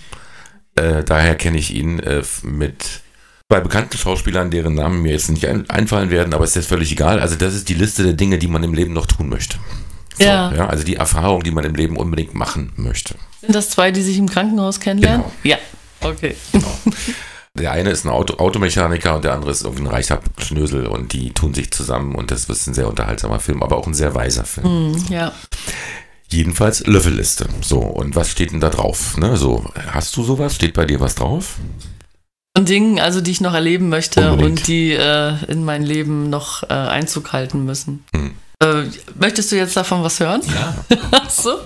A: Äh, daher kenne ich ihn äh, mit zwei bekannten Schauspielern, deren Namen mir jetzt nicht ein, einfallen werden, aber ist jetzt völlig egal. Also das ist die Liste der Dinge, die man im Leben noch tun möchte. So,
B: Ja.
A: ja. Also die Erfahrung, die man im Leben unbedingt machen möchte.
B: Sind das zwei, die sich im Krankenhaus kennenlernen?
A: Genau.
B: Ja. Okay.
A: Der eine ist ein Auto, Automechaniker und der andere ist irgendwie ein reicher Schnösel und die tun sich zusammen und das ist ein sehr unterhaltsamer Film, aber auch ein sehr weiser Film.
B: Hm, ja.
A: Jedenfalls Löffelliste. So, und was steht denn da drauf? Ne? So, hast du sowas? Steht bei dir was drauf?
B: Und Dingen, also die ich noch erleben möchte
A: Unbedingt.
B: und die äh, in mein Leben noch äh, Einzug halten müssen.
A: Hm.
B: Äh, möchtest du jetzt davon was hören?
A: Ja.
B: So,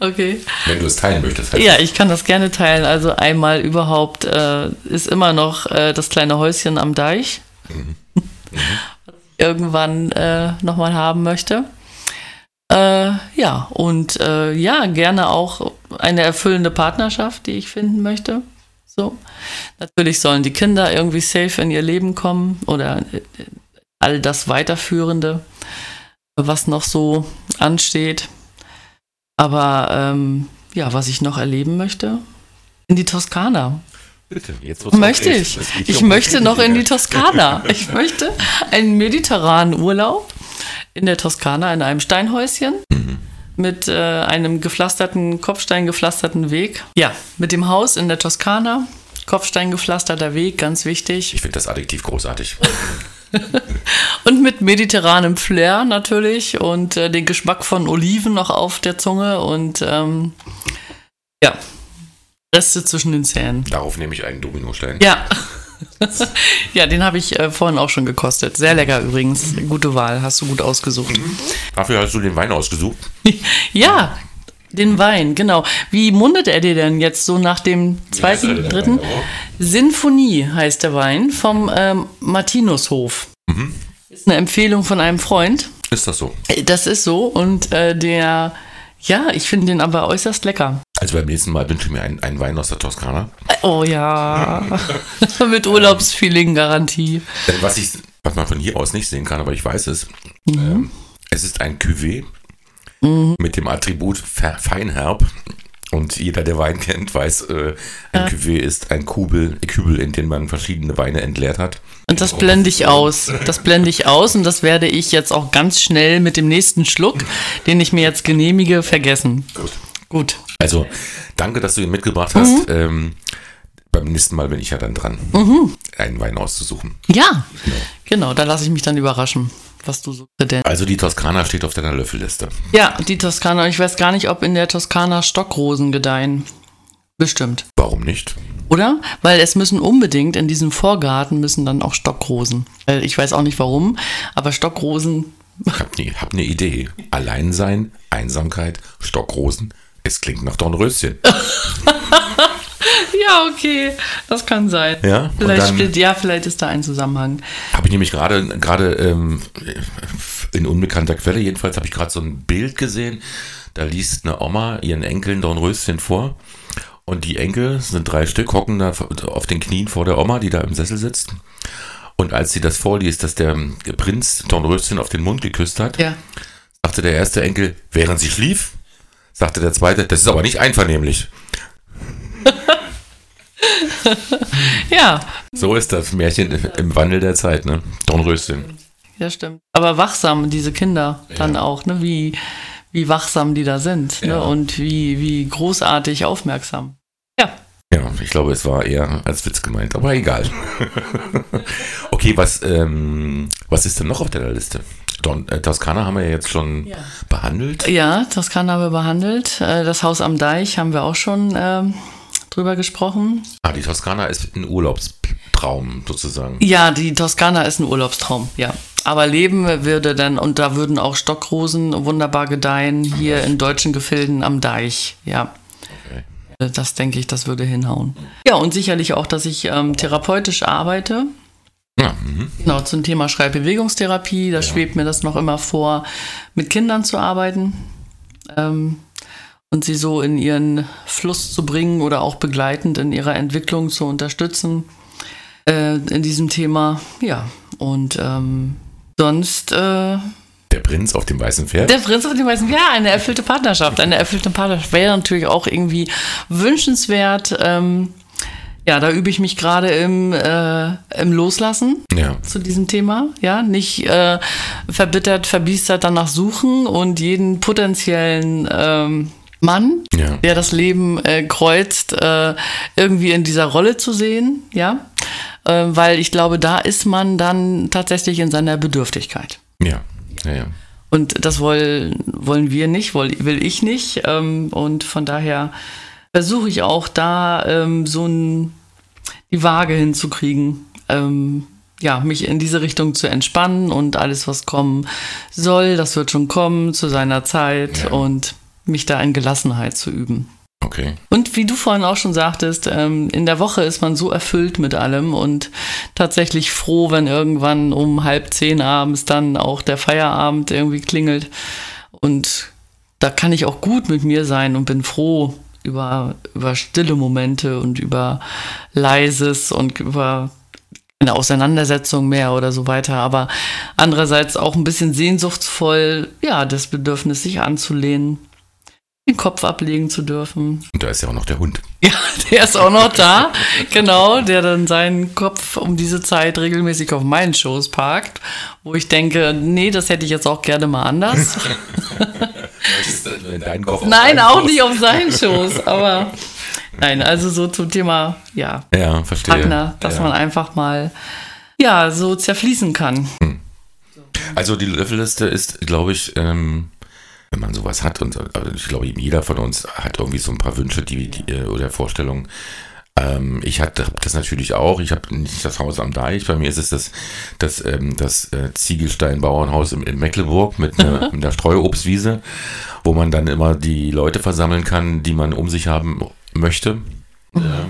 B: okay.
A: Wenn du es teilen möchtest. Halt.
B: Ja, ich kann das gerne teilen. Also einmal überhaupt äh, ist immer noch äh, das kleine Häuschen am Deich, was ich irgendwann äh, nochmal haben möchte. Äh, ja, und ja, gerne auch eine erfüllende Partnerschaft, die ich finden möchte. So. Natürlich sollen die Kinder irgendwie safe in ihr Leben kommen oder äh, all das Weiterführende, was noch so ansteht. Aber ähm, ja, was ich noch erleben möchte, in die Toskana.
A: Bitte, jetzt
B: Möchte ich. Ich möchte noch in die. Toskana. Ich möchte einen mediterranen Urlaub in der Toskana in einem Steinhäuschen mit äh, einem gepflasterten, kopfsteingepflasterten Weg. Ja, mit dem Haus in der Toskana. Kopfsteingepflasterter Weg, ganz wichtig.
A: Ich finde das Adjektiv großartig.
B: Und mit mediterranem Flair natürlich und äh, den Geschmack von Oliven noch auf der Zunge und ähm, ja, Reste zwischen den Zähnen.
A: Darauf nehme ich einen Dominostein.
B: Ja. ja, den habe ich äh, vorhin auch schon gekostet. Sehr lecker übrigens. Gute Wahl, hast du gut ausgesucht.
A: Dafür hast du den Wein ausgesucht.
B: ja, den Wein, genau. Wie mundet er dir denn jetzt so nach dem zweiten, dritten? Sinfonie heißt der Wein vom ähm, Martinushof. Ist eine Empfehlung von einem Freund.
A: Ist das so?
B: Äh, Das ist so und äh, der, ja, ich finde den aber äußerst lecker.
A: Also beim nächsten Mal wünsche ich mir einen, einen Wein aus der Toskana.
B: Äh, Oh ja, mit Urlaubsfeeling-Garantie.
A: Denn was ich, was man von hier aus nicht sehen kann, aber ich weiß es, ähm, es ist ein Cuvée mit dem Attribut fe- feinherb. Und jeder, der Wein kennt, weiß, äh, ein Cuvée ist ein Kubel, Kübel, in den man verschiedene Weine entleert hat.
B: Und das blende ich aus. Das blende ich aus und das werde ich jetzt auch ganz schnell mit dem nächsten Schluck, den ich mir jetzt genehmige, vergessen.
A: Gut.
B: Gut.
A: Also, danke, dass du ihn mitgebracht hast. Ähm, beim nächsten Mal bin ich ja dann dran, einen Wein auszusuchen.
B: Ja, genau, da lasse ich mich dann überraschen, was du so denn.
A: Also die Toskana steht auf deiner Löffelliste.
B: Ja, die Toskana. Ich weiß gar nicht, ob in der Toskana Stockrosen gedeihen. Bestimmt.
A: Warum nicht?
B: Oder? Weil es müssen unbedingt in diesem Vorgarten müssen dann auch Stockrosen. Ich weiß auch nicht warum, aber Stockrosen.
A: Ich hab ne, hab ne Idee. Alleinsein, Einsamkeit, Stockrosen. Es klingt nach Dornröschen.
B: Ja, okay, das kann sein.
A: Ja,
B: vielleicht
A: dann-
B: spielt, ja, vielleicht ist da ein Zusammenhang.
A: Habe ich nämlich gerade gerade ähm, in unbekannter Quelle jedenfalls habe ich gerade so ein Bild gesehen. Da liest eine Oma ihren Enkeln Dornröschen vor. Und die Enkel sind drei Stück, hocken da auf den Knien vor der Oma, die da im Sessel sitzt. Und als sie das vorliest, dass der Prinz Dornröschen auf den Mund geküsst hat,
B: Ja.
A: sagte der erste Enkel, während sie schlief, sagte der zweite, das ist aber nicht einvernehmlich.
B: Ja,
A: So ist das Märchen im Wandel der Zeit, ne? Dornröschen.
B: ja, stimmt. Aber wachsam, diese Kinder dann auch, ne? Wie, wie wachsam die da sind,
A: Ja.
B: ne? Und wie, wie großartig aufmerksam. Ja.
A: Ja, ich glaube, es war eher als Witz gemeint, aber egal. okay, was, ähm, was ist denn noch auf deiner Liste? Don, äh, Toskana haben wir ja jetzt schon
B: Ja.
A: behandelt.
B: Ja, Toskana haben wir behandelt. Äh, Das Haus am Deich haben wir auch schon ähm, drüber gesprochen.
A: Ah, die Toskana ist ein Urlaubstraum sozusagen.
B: Ja, die Toskana ist ein Urlaubstraum, ja. Aber leben würde dann, und da würden auch Stockrosen wunderbar gedeihen, hier in deutschen Gefilden am Deich, ja.
A: Okay.
B: Das denke ich, das würde hinhauen. Ja, und sicherlich auch, dass ich ähm, therapeutisch arbeite.
A: Ja, mhm.
B: Genau, zum Thema Schreibbewegungstherapie, da schwebt mir das noch immer vor, mit Kindern zu arbeiten ähm, und sie so in ihren Fluss zu bringen oder auch begleitend in ihrer Entwicklung zu unterstützen äh, in diesem Thema. Ja, und ähm, sonst äh,
A: Der Prinz auf dem weißen Pferd.
B: der Prinz auf dem weißen Ja, eine erfüllte Partnerschaft. Eine erfüllte Partnerschaft wäre natürlich auch irgendwie wünschenswert. Ähm, ja, da übe ich mich gerade im, äh, im Loslassen
A: ja.
B: zu diesem Thema. Ja, nicht äh, verbittert, verbiestert danach suchen und jeden potenziellen ähm, Mann,
A: Ja.
B: der das Leben äh, kreuzt, äh, irgendwie in dieser Rolle zu sehen. Ja, äh, weil ich glaube, da ist man dann tatsächlich in seiner Bedürftigkeit.
A: Ja. Ja, ja.
B: Und das wollen, wollen wir nicht, will, will ich nicht. Ähm, und von daher versuche ich auch da ähm, so ein, die Waage hinzukriegen. Ähm, ja, mich in diese Richtung zu entspannen und alles, was kommen soll, das wird schon kommen zu seiner Zeit ja. und mich da in Gelassenheit zu üben.
A: Okay.
B: Und wie du vorhin auch schon sagtest, ähm, in der Woche ist man so erfüllt mit allem und tatsächlich froh, wenn irgendwann um halb zehn abends dann auch der Feierabend irgendwie klingelt. Und da kann ich auch gut mit mir sein und bin froh über, über stille Momente und über leises und über eine Auseinandersetzung mehr oder so weiter, aber andererseits auch ein bisschen sehnsuchtsvoll, ja, das Bedürfnis, sich anzulehnen den Kopf ablegen zu dürfen.
A: Und da ist ja auch noch der Hund.
B: Ja, der ist auch noch da, genau, der dann seinen Kopf um diese Zeit regelmäßig auf meinen Schoß parkt, wo ich denke, nee, das hätte ich jetzt auch gerne mal anders. nein, auch Schoß. nicht auf seinen Schoß, aber nein, also so zum Thema, ja,
A: ja verstehe.
B: Partner, dass ja. man einfach mal, ja, so zerfließen kann. Hm.
A: Also die Löffelliste ist, glaube ich, ähm, wenn man sowas hat. Und also ich glaube, jeder von uns hat irgendwie so ein paar Wünsche die, die äh, oder Vorstellungen. Ähm, ich hatte das natürlich auch. Ich habe nicht das Haus am Deich. Bei mir ist es das, das, ähm, das äh, Ziegelstein-Bauernhaus in, in, Mecklenburg mit einer, mit einer Streuobstwiese, wo man dann immer die Leute versammeln kann, die man um sich haben möchte. Mhm. Ja.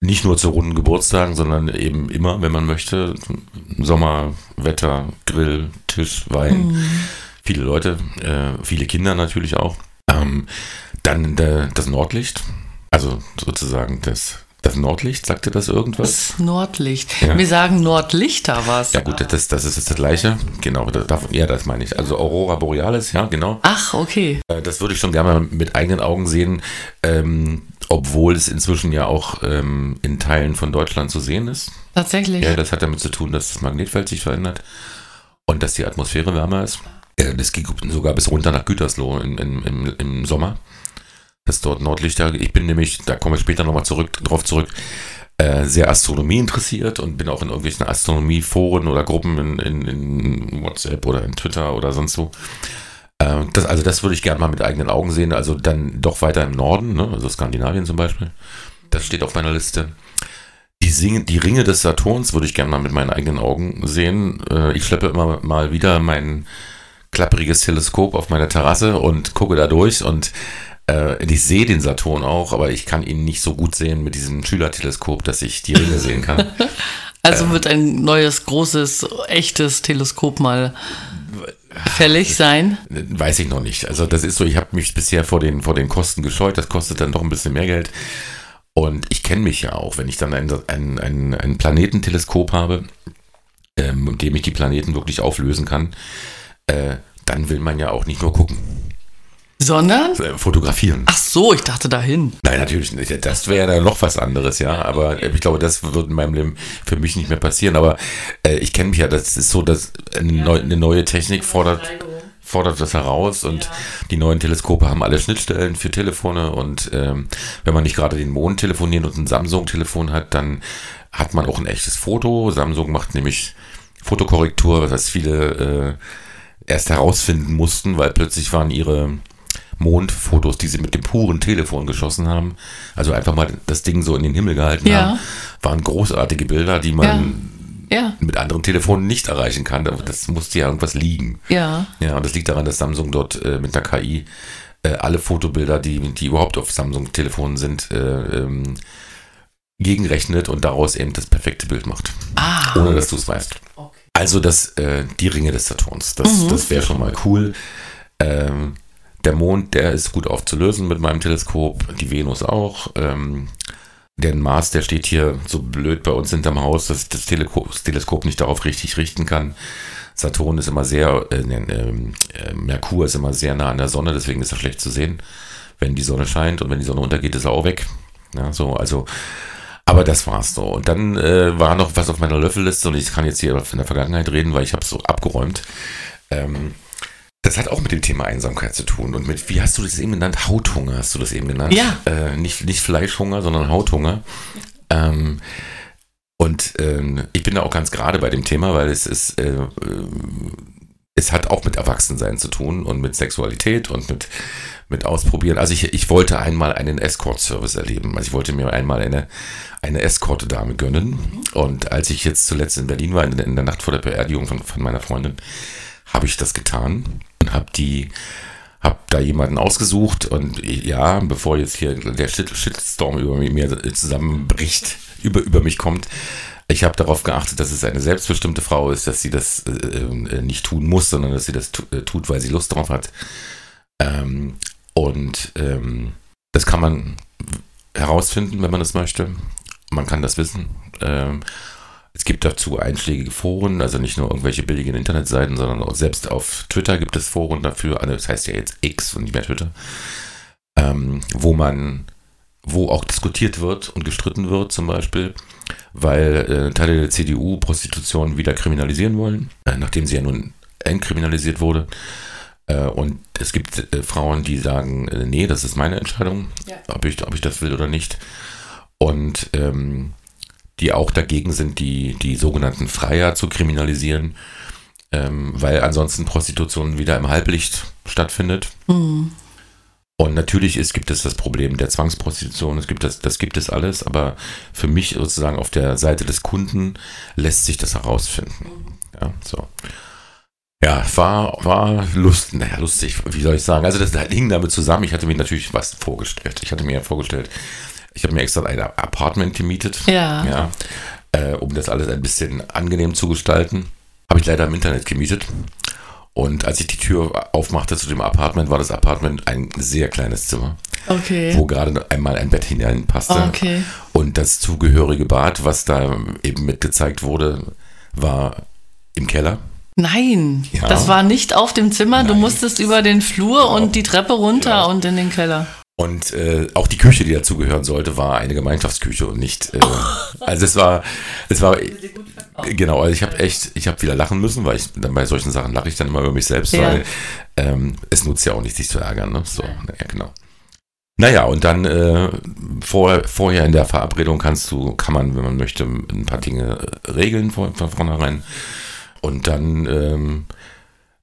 A: Nicht nur zu runden Geburtstagen, sondern eben immer, wenn man möchte. Sommer, Wetter, Grill, Tisch, Wein. Mhm viele Leute, äh, viele Kinder natürlich auch. Ähm, dann der, das Nordlicht, also sozusagen das, das Nordlicht, sagte das irgendwas?
B: Das Nordlicht. Ja. Wir sagen Nordlichter was.
A: Ja gut, das, das ist das gleiche. Genau, das, ja, das meine ich. Also Aurora Borealis, ja, genau.
B: Ach, okay.
A: Äh, das würde ich schon gerne mal mit eigenen Augen sehen, ähm, obwohl es inzwischen ja auch ähm, in Teilen von Deutschland zu sehen ist.
B: Tatsächlich.
A: Ja, das hat damit zu tun, dass das Magnetfeld sich verändert und dass die Atmosphäre wärmer ist. Äh, das ging sogar bis runter nach Gütersloh in, in, im, im Sommer. Das dort Nordlichter. Ich bin nämlich, da komme ich später nochmal zurück, drauf zurück, äh, sehr Astronomie interessiert und bin auch in irgendwelchen Astronomieforen oder Gruppen in, in, in WhatsApp oder in Twitter oder sonst wo. Äh, das, also das würde ich gerne mal mit eigenen Augen sehen. Also dann doch weiter im Norden, ne? also Skandinavien zum Beispiel. Das steht auf meiner Liste. Die, Sing die Ringe des Saturns würde ich gerne mal mit meinen eigenen Augen sehen. Äh, ich schleppe immer mal wieder meinen klappriges Teleskop auf meiner Terrasse und gucke da durch und äh, ich sehe den Saturn auch, aber ich kann ihn nicht so gut sehen mit diesem Schülerteleskop, dass ich die Ringe sehen kann.
B: Also wird ein neues, großes, echtes Teleskop mal fällig sein?
A: Weiß ich noch nicht. Also das ist so, ich habe mich bisher vor den, vor den Kosten gescheut. Das kostet dann doch ein bisschen mehr Geld. Und ich kenne mich ja auch, wenn ich dann ein, ein, ein, ein Planetenteleskop habe, ähm, mit dem ich die Planeten wirklich auflösen kann, äh, dann will man ja auch nicht nur gucken.
B: Sondern?
A: Äh, fotografieren.
B: Ach so, ich dachte dahin.
A: Nein, natürlich nicht. Das wäre ja noch was anderes, ja. Aber ich glaube, das wird in meinem Leben für mich nicht mehr passieren. Aber äh, ich kenne mich ja, das ist so, dass eine, neu, eine neue Technik fordert, fordert das heraus und ja. die neuen Teleskope haben alle Schnittstellen für Telefone und ähm, wenn man nicht gerade den Mond telefoniert und ein Samsung-Telefon hat, dann hat man auch ein echtes Foto. Samsung macht nämlich Fotokorrektur, was viele äh, erst herausfinden mussten, weil plötzlich waren ihre Mondfotos, die sie mit dem puren Telefon geschossen haben, also einfach mal das Ding so in den Himmel gehalten ja. haben, waren großartige Bilder, die man ja. Ja. mit anderen Telefonen nicht erreichen kann. Das musste ja irgendwas liegen.
B: Ja.
A: Ja, und das liegt daran, dass Samsung dort äh, mit der KI äh, alle Fotobilder, die, die überhaupt auf Samsung-Telefonen sind, äh, ähm, gegenrechnet und daraus eben das perfekte Bild macht. Ah. Ohne dass du es weißt. Also das, äh, die Ringe des Saturns, das, mhm. das wäre schon mal cool. Ähm, der Mond, der ist gut aufzulösen mit meinem Teleskop, die Venus auch. Ähm, der Mars, der steht hier so blöd bei uns hinterm Haus, dass das Teleskop, das Teleskop nicht darauf richtig richten kann. Saturn ist immer sehr, äh, äh, Merkur ist immer sehr nah an der Sonne, deswegen ist er schlecht zu sehen. Wenn die Sonne scheint und wenn die Sonne untergeht, ist er auch weg. Ja, so, also aber das war's so. Und dann äh, war noch was auf meiner Löffelliste und ich kann jetzt hier von der Vergangenheit reden, weil ich habe so abgeräumt. Ähm, das hat auch mit dem Thema Einsamkeit zu tun. Und mit, wie hast du das eben genannt? Hauthunger hast du das eben genannt.
B: Ja.
A: Äh, nicht, nicht Fleischhunger, sondern Hauthunger. Ähm, und ähm, ich bin da auch ganz gerade bei dem Thema, weil es ist, äh, es hat auch mit Erwachsensein zu tun und mit Sexualität und mit, mit Ausprobieren. Also ich, ich wollte einmal einen Escort-Service erleben. Also ich wollte mir einmal eine, eine Escort-Dame gönnen. Und als ich jetzt zuletzt in Berlin war, in, in der Nacht vor der Beerdigung von, von meiner Freundin, habe ich das getan und habe die habe da jemanden ausgesucht und ja, bevor jetzt hier der Shitstorm über mir zusammenbricht, über, über mich kommt, ich habe darauf geachtet, dass es eine selbstbestimmte Frau ist, dass sie das äh, äh nicht tun muss, sondern dass sie das äh, tut, weil sie Lust drauf hat. Ähm, und ähm, das kann man herausfinden, wenn man das möchte. Man kann das wissen. Ähm, es gibt dazu einschlägige Foren, also nicht nur irgendwelche billigen Internetseiten, sondern auch selbst auf Twitter gibt es Foren dafür. Also das heißt ja jetzt X und nicht mehr Twitter, ähm, wo man, wo auch diskutiert wird und gestritten wird, zum Beispiel weil äh, Teile der CDU Prostitution wieder kriminalisieren wollen, äh, nachdem sie ja nun entkriminalisiert wurde. Äh, und es gibt äh, Frauen, die sagen, äh, nee, das ist meine Entscheidung, ja. ob, ich, ob ich das will oder nicht. Und ähm, die auch dagegen sind, die, die sogenannten Freier zu kriminalisieren, ähm, weil ansonsten Prostitution wieder im Halblicht stattfindet. Mhm. Und natürlich ist, gibt es das Problem der Zwangsprostitution, es gibt das, das gibt es alles, aber für mich sozusagen auf der Seite des Kunden lässt sich das herausfinden. Ja, so. Ja, war, war lust, naja, lustig, wie soll ich sagen? Also das hing damit zusammen, ich hatte mir natürlich was vorgestellt. Ich hatte mir ja vorgestellt, ich habe mir extra ein Apartment gemietet,
B: ja.
A: ja äh, um das alles ein bisschen angenehm zu gestalten. Habe ich leider im Internet gemietet. Und als ich die Tür aufmachte zu dem Apartment, war das Apartment ein sehr kleines Zimmer.
B: Okay.
A: Wo gerade einmal ein Bett hineinpasste.
B: Okay.
A: Und das zugehörige Bad, was da eben mitgezeigt wurde, war im Keller.
B: Nein, ja. das war nicht auf dem Zimmer. Nein. Du musstest über den Flur genau. und die Treppe runter ja. und in den Keller.
A: Und äh, auch die Küche, die dazugehören sollte, war eine Gemeinschaftsküche und nicht. Äh, also es war, es war genau. Also ich habe echt, ich habe wieder lachen müssen, weil ich dann bei solchen Sachen lache ich dann immer über mich selbst, ja. weil ähm, es nutzt ja auch nicht, sich zu ärgern. Ne? So, ja, genau. Naja, und dann äh, vor, vorher in der Verabredung kannst du, kann man, wenn man möchte, ein paar Dinge regeln von, von vornherein. Und dann, ähm,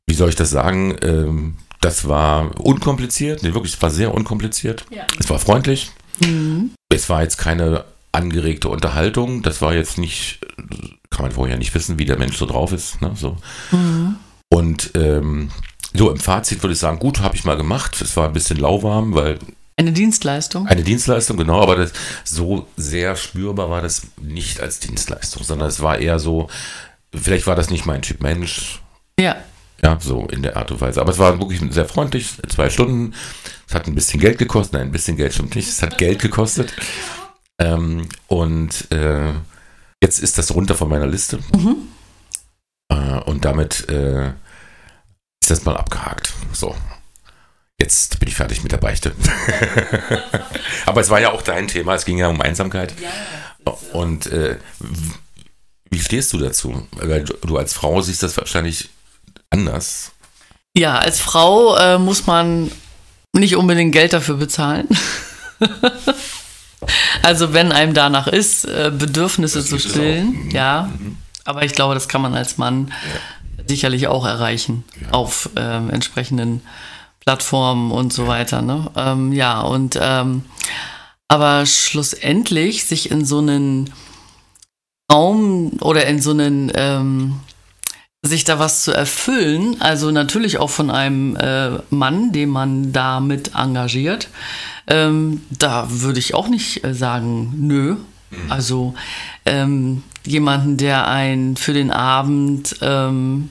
A: wie soll ich das sagen? Ähm, das war unkompliziert, nee, wirklich, es war sehr unkompliziert. Ja. Es war freundlich. Mhm. Es war jetzt keine angeregte Unterhaltung. Das war jetzt nicht, kann man vorher nicht wissen, wie der Mensch so drauf ist. Ne? So. Mhm. Und ähm, so im Fazit würde ich sagen, gut, habe ich mal gemacht. Es war ein bisschen lauwarm, weil.
B: Eine Dienstleistung?
A: Eine Dienstleistung, genau, aber das, so sehr spürbar war das nicht als Dienstleistung, sondern es war eher so, vielleicht war das nicht mein Typ Mensch.
B: Ja.
A: Ja, so in der Art und Weise. Aber es war wirklich sehr freundlich, zwei Stunden. Es hat ein bisschen Geld gekostet. Nein, ein bisschen Geld stimmt nicht. Es hat Geld gekostet. Ähm, und äh, jetzt ist das runter von meiner Liste. Mhm. Äh, und damit äh, ist das mal abgehakt. So. Jetzt bin ich fertig mit der Beichte. Aber es war ja auch dein Thema. Es ging ja um Einsamkeit. Ja, und äh, wie stehst du dazu? Weil du als Frau siehst das wahrscheinlich anders.
B: Ja, als Frau äh, muss man nicht unbedingt Geld dafür bezahlen. also wenn einem danach ist, äh, Bedürfnisse das zu stillen, mhm. ja. Mhm. Aber ich glaube, das kann man als Mann ja. sicherlich auch erreichen ja. auf äh, entsprechenden Plattformen und so weiter. Ne? Ähm, ja, und ähm, aber schlussendlich sich in so einen Raum oder in so einen ähm, sich da was zu erfüllen, also natürlich auch von einem äh, Mann, den man damit engagiert, ähm, da würde ich auch nicht äh, sagen, nö. Mhm. Also ähm, jemanden, der einen für den Abend ähm,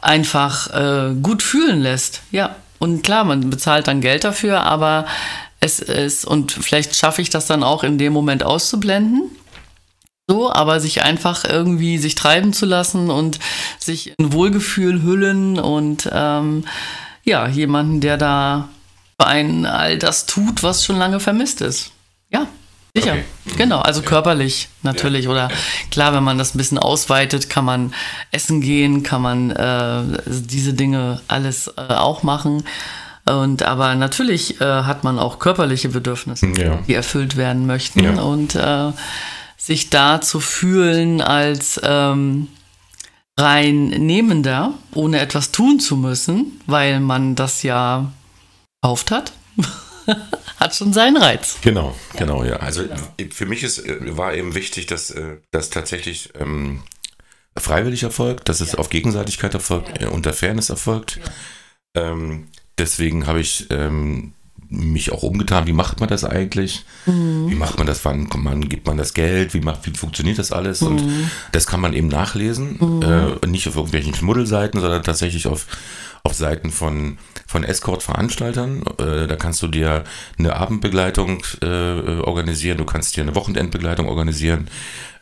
B: einfach äh, gut fühlen lässt. Ja, und klar, man bezahlt dann Geld dafür, aber es ist, und vielleicht schaffe ich das dann auch in dem Moment auszublenden so, aber sich einfach irgendwie sich treiben zu lassen und sich in Wohlgefühl hüllen und ähm, ja, jemanden, der da für einen all das tut, was schon lange vermisst ist. Ja, sicher. Okay. Genau, also ja. körperlich natürlich. Ja. Oder klar, wenn man das ein bisschen ausweitet, kann man essen gehen, kann man äh, diese Dinge alles äh, auch machen. Und aber natürlich äh, hat man auch körperliche Bedürfnisse, die erfüllt werden möchten. Und äh, sich da zu fühlen als, ähm, rein nehmender, ohne etwas tun zu müssen, weil man das ja gekauft hat. hat schon seinen Reiz.
A: Genau, genau, ja. Also für mich ist, war eben wichtig, dass das tatsächlich ähm, freiwillig erfolgt, dass es ja. auf Gegenseitigkeit erfolgt, ja. unter Fairness erfolgt. Ja. Ähm, deswegen habe ich ähm, mich auch umgetan, wie macht man das eigentlich? Mhm. Wie macht man das? Wann man, gibt man das Geld? Wie, macht, wie funktioniert das alles? Mhm. Und das kann man eben nachlesen. Mhm. Äh, nicht auf irgendwelchen Schmuddelseiten, sondern tatsächlich auf, auf Seiten von, von Escort-Veranstaltern. Äh, da kannst du dir eine Abendbegleitung äh, organisieren, du kannst dir eine Wochenendbegleitung organisieren.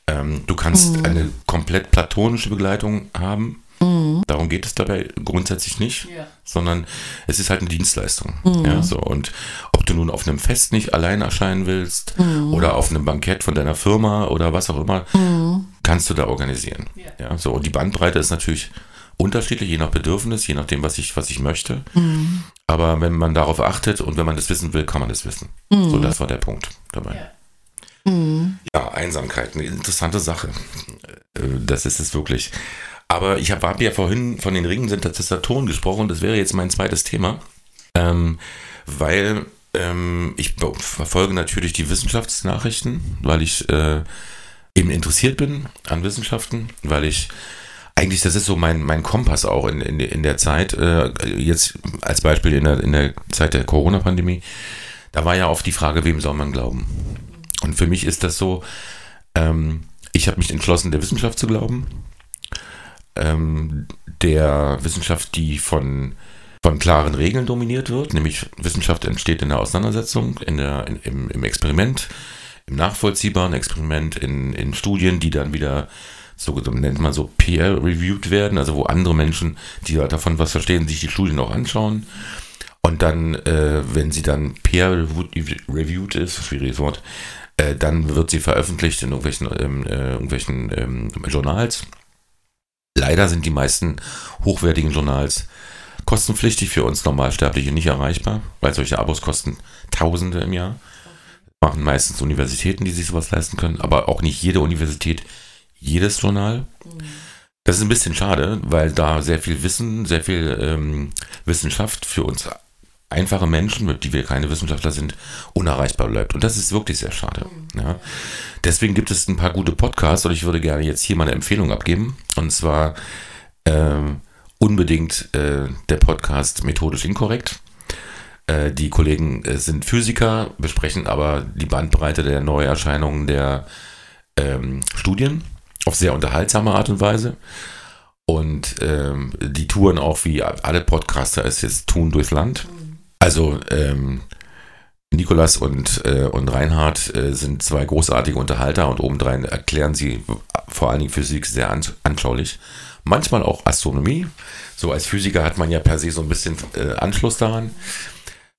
A: Ähm, du kannst mhm. eine komplett platonische Begleitung haben. Mhm. Darum geht es dabei grundsätzlich nicht, ja. sondern es ist halt eine Dienstleistung. Mhm. Ja, so. Und ob du nun auf einem Fest nicht allein erscheinen willst mhm. oder auf einem Bankett von deiner Firma oder was auch immer, mhm. kannst du da organisieren. Ja. ja. so. Und die Bandbreite ist natürlich unterschiedlich, je nach Bedürfnis, je nachdem, was ich, was ich möchte. Mhm. Aber wenn man darauf achtet und wenn man das wissen will, kann man das wissen. Mhm. So, das war der Punkt dabei. Ja. Mhm. Ja, Einsamkeit, eine interessante Sache. Äh, das ist es wirklich. Aber ich habe hab ja vorhin von den Ringen sind der Testatoren gesprochen. Das wäre jetzt mein zweites Thema. Ähm, weil ähm, ich verfolge natürlich die Wissenschaftsnachrichten, weil ich äh, eben interessiert bin an Wissenschaften, weil ich eigentlich, das ist so mein, mein Kompass auch in, in, in der Zeit, äh, jetzt als Beispiel in der, in der Zeit der Corona-Pandemie, da war ja oft die Frage, wem soll man glauben? Und für mich ist das so, ähm, ich habe mich entschlossen, der Wissenschaft zu glauben. Ähm, der Wissenschaft, die von, von klaren Regeln dominiert wird, nämlich Wissenschaft entsteht in der Auseinandersetzung, in der, in, im, im Experiment, im nachvollziehbaren Experiment, in, in Studien, die dann wieder so nennt man so peer-reviewed werden, also wo andere Menschen, die davon was verstehen, sich die Studien auch anschauen. Und dann, äh, wenn sie dann peer-reviewed ist, schwieriges Wort, äh, dann wird sie veröffentlicht in irgendwelchen, ähm, äh, irgendwelchen ähm, Journals. Leider sind die meisten hochwertigen Journals kostenpflichtig für uns Normalsterbliche nicht erreichbar, weil solche Abos kosten Tausende im Jahr. Machen meistens Universitäten, die sich sowas leisten können, aber auch nicht jede Universität jedes Journal. Das ist ein bisschen schade, weil da sehr viel Wissen, sehr viel ähm, Wissenschaft für uns einfache Menschen, die wir keine Wissenschaftler sind, unerreichbar bleibt. Und das ist wirklich sehr schade. Mhm. Ja. Deswegen gibt es ein paar gute Podcasts und ich würde gerne jetzt hier mal eine Empfehlung abgeben. Und zwar äh, unbedingt äh, der Podcast Methodisch Inkorrekt. Äh, die Kollegen äh, sind Physiker, besprechen aber die Bandbreite der Neuerscheinungen der ähm, Studien auf sehr unterhaltsame Art und Weise. Und ähm, die touren auch wie alle Podcaster es jetzt tun durchs Land. Mhm. Also ähm, Nikolas und, äh, und Reinhard äh, sind zwei großartige Unterhalter und obendrein erklären sie vor allen Dingen Physik sehr an, anschaulich. Manchmal auch Astronomie. So als Physiker hat man ja per se so ein bisschen äh, Anschluss daran.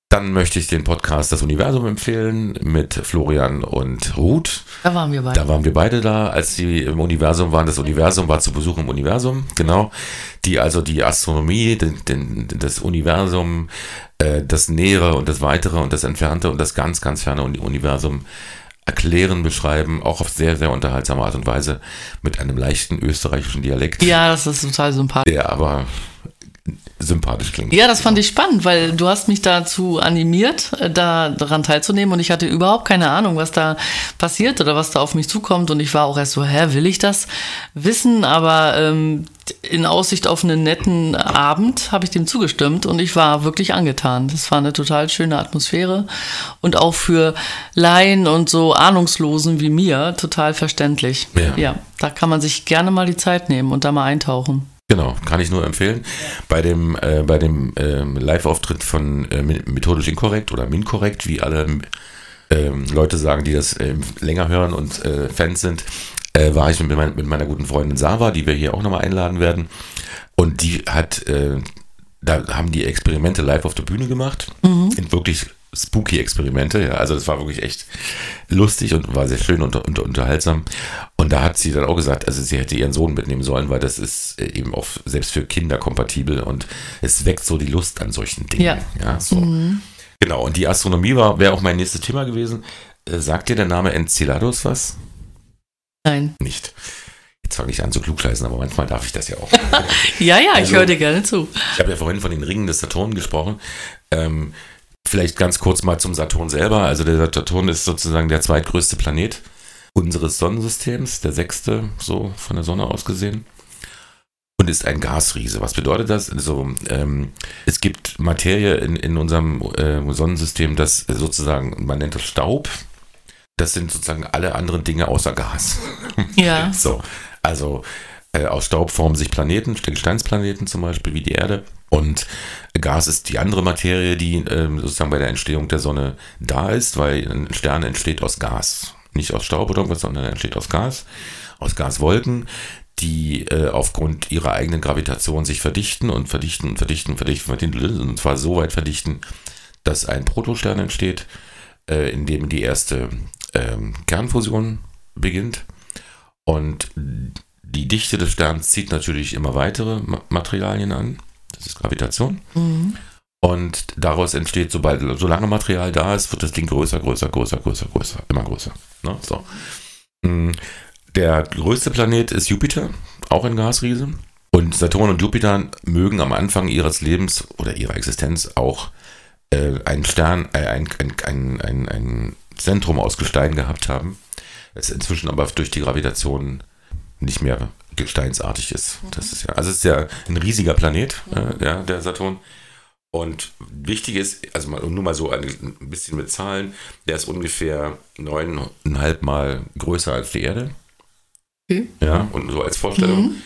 A: Dann möchte ich den Podcast Das Universum empfehlen mit Florian und Ruth.
B: Da waren wir beide.
A: Da waren wir beide da, als sie im Universum waren. Das Universum war zu Besuch im Universum, genau. Die also die Astronomie, den, den, das Universum, äh, das Nähere und das Weitere und das Entfernte und das ganz, ganz ferne Universum erklären, beschreiben, auch auf sehr, sehr unterhaltsame Art und Weise mit einem leichten österreichischen Dialekt.
B: Ja, das ist total sympathisch.
A: Der aber sympathisch klingt.
B: Ja, das fand ich spannend, weil du hast mich dazu animiert, äh, da daran teilzunehmen und ich hatte überhaupt keine Ahnung, was da passiert oder was da auf mich zukommt und ich war auch erst so, hä, will ich das wissen? Aber ähm, in Aussicht auf einen netten Abend habe ich dem zugestimmt und ich war wirklich angetan. Das war eine total schöne Atmosphäre und auch für Laien und so Ahnungslosen wie mir total verständlich. Ja. ja, da kann man sich gerne mal die Zeit nehmen und da mal eintauchen.
A: Genau, kann ich nur empfehlen. Bei dem, äh, bei dem äh, Live-Auftritt von äh, Methodisch Inkorrekt oder Minkorrekt, wie alle ähm, Leute sagen, die das ähm, länger hören und äh, Fans sind, äh, war ich mit, mein, mit, meiner guten Freundin Sava, die wir hier auch nochmal einladen werden. Und die hat, äh, da haben die Experimente live auf der Bühne gemacht. Mhm. In wirklich spooky Experimente. Ja. Also das war wirklich echt lustig und war sehr schön und, und, unterhaltsam. Und da hat sie dann auch gesagt, also sie hätte ihren Sohn mitnehmen sollen, weil das ist äh, eben auch selbst für Kinder kompatibel und es weckt so die Lust an solchen Dingen. Ja, ja so. Mhm. Genau, und die Astronomie war wäre auch mein nächstes Thema gewesen. Äh, sagt dir der Name Enceladus was?
B: Nein.
A: Nicht. Jetzt fange ich an zu klugscheißen, aber manchmal darf ich das ja auch.
B: ja, ja,
A: Also-
B: ich höre dir gerne zu.
A: Ich habe ja vorhin von den Ringen des Saturn gesprochen. Ähm, vielleicht ganz kurz mal zum Saturn selber. Also der Saturn ist sozusagen der zweitgrößte Planet unseres Sonnensystems, der sechste, so von der Sonne aus gesehen. Und ist ein Gasriese. Was bedeutet das? Also, ähm, es gibt Materie in, in unserem äh, Sonnensystem, das sozusagen, man nennt das Staub. Das sind sozusagen alle anderen Dinge außer Gas.
B: Ja.
A: So, also aus Staub formen sich Planeten, Gesteinsplaneten zum Beispiel, wie die Erde. Und Gas ist die andere Materie, die ähm, sozusagen bei der Entstehung der Sonne da ist, weil ein Stern entsteht aus Gas. Nicht aus Staub oder irgendwas, sondern er entsteht aus Gas, aus Gaswolken, die äh, aufgrund ihrer eigenen Gravitation sich verdichten und verdichten und verdichten und verdichten, verdichten und zwar so weit verdichten, dass ein Protostern entsteht, äh, in dem die erste ähm, Kernfusion beginnt. Und die Dichte des Sterns zieht natürlich immer weitere Ma Materialien an. Das ist Gravitation.
B: Mhm.
A: Und daraus entsteht, sobald, solange Material da ist, wird das Ding größer, größer, größer, größer, größer, immer größer. Ne? So. Mm, Der größte Planet ist Jupiter, auch ein Gasriese. Und Saturn und Jupiter mögen am Anfang ihres Lebens oder ihrer Existenz auch äh, einen Stern, äh, ein, ein, ein, ein, ein Zentrum aus Gestein gehabt haben, das inzwischen aber durch die Gravitation nicht mehr gesteinsartig ist. Das ist ja, also es ist ja ein riesiger Planet, äh, ja, der Saturn. Und wichtig ist, also mal, nur mal so ein, ein bisschen mit Zahlen, der ist ungefähr neuneinhalb Mal größer als die Erde.
B: Okay.
A: Ja, und so als Vorstellung.
B: Mhm.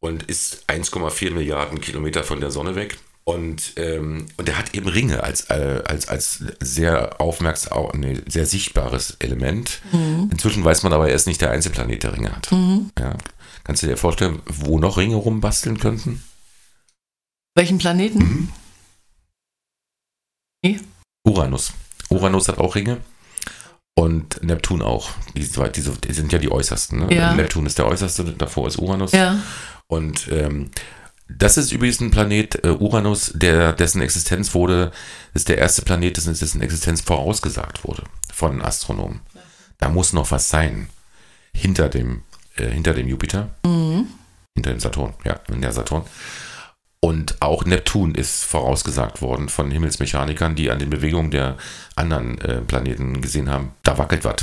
A: Und ist 1,4 Milliarden Kilometer von der Sonne weg. Und, ähm, und er hat eben Ringe als, äh, als, als sehr aufmerksam, nee, sehr sichtbares Element.
B: Mhm.
A: Inzwischen weiß man aber, er ist nicht der Einzelplanet, der Ringe hat.
B: Mhm.
A: Ja. Kannst du dir vorstellen, wo noch Ringe rumbasteln könnten?
B: Welchen Planeten?
A: Mhm. Uranus. Uranus hat auch Ringe. Und Neptun auch. Die, diese, die sind ja die äußersten. Ne?
B: Ja.
A: Neptun ist der äußerste, davor ist Uranus.
B: Ja.
A: Und ähm, das ist übrigens ein Planet, äh, Uranus, der, dessen Existenz wurde, ist der erste Planet, dessen, dessen Existenz vorausgesagt wurde von Astronomen. Da muss noch was sein. Hinter dem, äh, hinter dem Jupiter,
B: Mhm.
A: hinter dem Saturn, ja, in der Saturn. Und auch Neptun ist vorausgesagt worden von Himmelsmechanikern, die an den Bewegungen der anderen äh, Planeten gesehen haben, da wackelt was.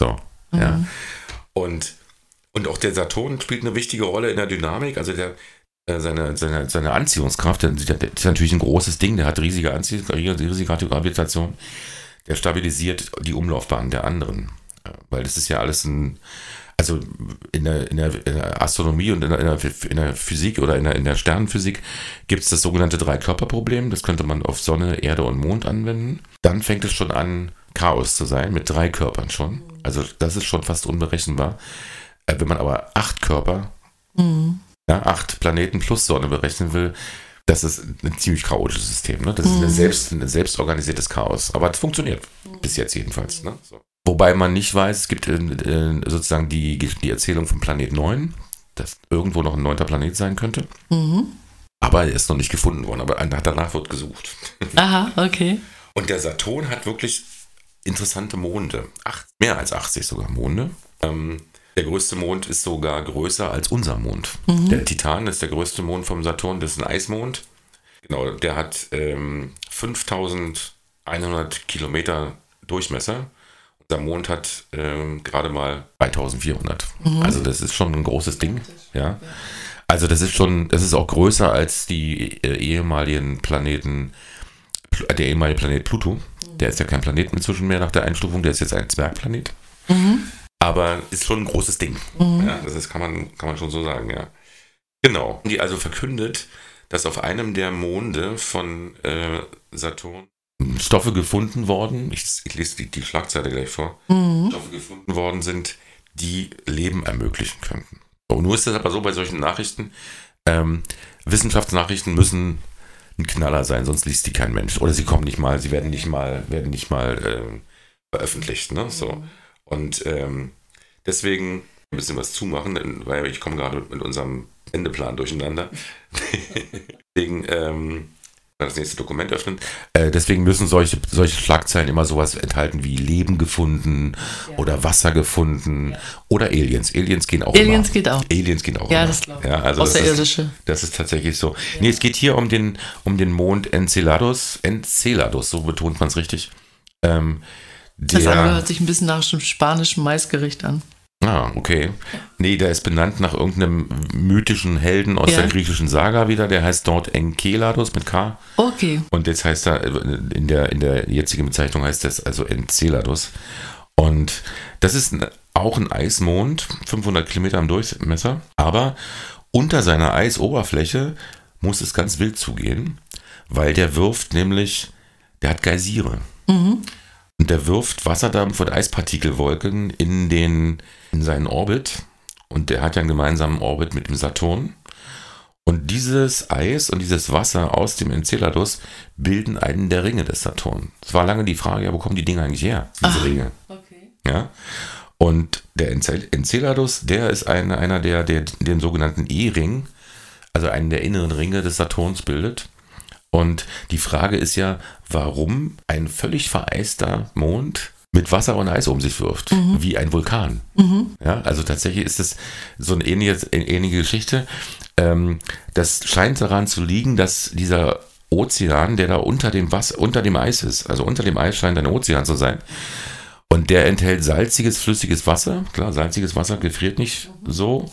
A: So, ja.
B: Mhm.
A: Und, und auch der Saturn spielt eine wichtige Rolle in der Dynamik. Also der, äh, seine, seine, seine Anziehungskraft, der, der ist natürlich ein großes Ding, der hat riesige Anziehung, riesige Gravitation. Der stabilisiert die Umlaufbahn der anderen. Äh, Weil das ist ja alles ein, also in der, in der, in der Astronomie und in der, in der, in der Physik oder in der, in der Sternenphysik gibt es das sogenannte Drei-Körper-Problem. Das könnte man auf Sonne, Erde und Mond anwenden. Dann fängt es schon an, Chaos zu sein, mit drei Körpern schon. Also das ist schon fast unberechenbar. Äh, Wenn man aber acht Körper,
B: Mhm.
A: ja, acht Planeten plus Sonne berechnen will, das ist ein ziemlich chaotisches System. Ne? Das ist
B: Mhm.
A: ein, selbst, ein selbstorganisiertes Chaos. Aber es funktioniert. Bis jetzt jedenfalls. Ne? So. Wobei man nicht weiß, es gibt äh, äh, sozusagen die, die Erzählung vom Planet 9, dass irgendwo noch ein neunter Planet sein könnte.
B: Mhm.
A: Aber er ist noch nicht gefunden worden. Aber danach wird gesucht.
B: Aha, okay.
A: Und der Saturn hat wirklich interessante Monde. Acht, mehr als 80 sogar Monde. Ähm, der größte Mond ist sogar größer als unser Mond.
B: Mhm.
A: Der Titan ist der größte Mond vom Saturn. Das ist ein Eismond. Genau, der hat ähm, 5100 Kilometer Durchmesser. Unser Mond hat ähm, gerade mal 3400.
B: Mhm.
A: Also das ist schon ein großes Ding. Ja. Also das ist schon, das ist auch größer als die äh, ehemaligen Planeten, Pl- äh, der ehemalige Planet Pluto. Der ist ja kein Planet inzwischen mehr nach der Einstufung, der ist jetzt ein Zwergplanet.
B: Mhm.
A: Aber ist schon ein großes Ding.
B: Mhm.
A: Ja, das ist, kann, man, kann man schon so sagen, ja. Genau. Die also verkündet, dass auf einem der Monde von äh, Saturn Stoffe gefunden worden, ich, ich lese die, die Schlagzeile gleich vor,
B: Mhm.
A: Stoffe gefunden worden sind, die Leben ermöglichen könnten. So, nur ist es aber so bei solchen Nachrichten, ähm, Wissenschaftsnachrichten müssen ein Knaller sein, sonst liest die kein Mensch. Oder sie kommen nicht mal, sie werden nicht mal, werden nicht mal ähm, veröffentlicht. Ne? So. Und ähm, deswegen ein bisschen was zumachen, denn- weil ich komme gerade mit unserem Endeplan durcheinander. deswegen ähm, das nächste Dokument öffnen. Äh, deswegen müssen solche, solche Schlagzeilen immer sowas enthalten wie Leben gefunden ja. oder Wasser gefunden ja. oder Aliens. Aliens gehen auch
B: Aliens
A: immer.
B: geht auch.
A: Aliens gehen auch
B: ja,
A: immer.
B: Das glaube ich.
A: Ja, also
B: Außerirdische.
A: Das ist, das ist tatsächlich so. Ja. Nee, es geht hier um den, um den Mond Enceladus. Enceladus, so betont man es richtig. Ähm,
B: das andere hört sich ein bisschen nach einem spanischen Maisgericht an.
A: Ah, okay. Nee, der ist benannt nach irgendeinem mythischen Helden aus ja. der griechischen Saga wieder. Der heißt dort Enceladus mit K.
B: Okay.
A: Und jetzt heißt er, in der, in der jetzigen Bezeichnung heißt das also Enceladus. Und das ist auch ein Eismond, 500 Kilometer im Durchmesser. Aber unter seiner Eisoberfläche muss es ganz wild zugehen, weil der wirft nämlich, der hat Geysire. Mhm. Und der wirft Wasserdampf und Eispartikelwolken in, den, in seinen Orbit. Und der hat ja einen gemeinsamen Orbit mit dem Saturn. Und dieses Eis und dieses Wasser aus dem Enceladus bilden einen der Ringe des Saturn. Es war lange die Frage, ja, wo kommen die Dinge eigentlich her, diese Ach, Ringe? Okay. Ja. Und der Enceladus, der ist ein, einer, der, der den sogenannten E-Ring, also einen der inneren Ringe des Saturns bildet. Und die Frage ist ja, warum ein völlig vereister Mond mit Wasser und Eis um sich wirft, mhm. wie ein Vulkan. Mhm. Ja, also tatsächlich ist es so eine ähnliche, ähnliche Geschichte. Ähm, das scheint daran zu liegen, dass dieser Ozean, der da unter dem Wasser, unter dem Eis ist, also unter dem Eis scheint ein Ozean zu sein. Und der enthält salziges, flüssiges Wasser. Klar, salziges Wasser gefriert nicht so.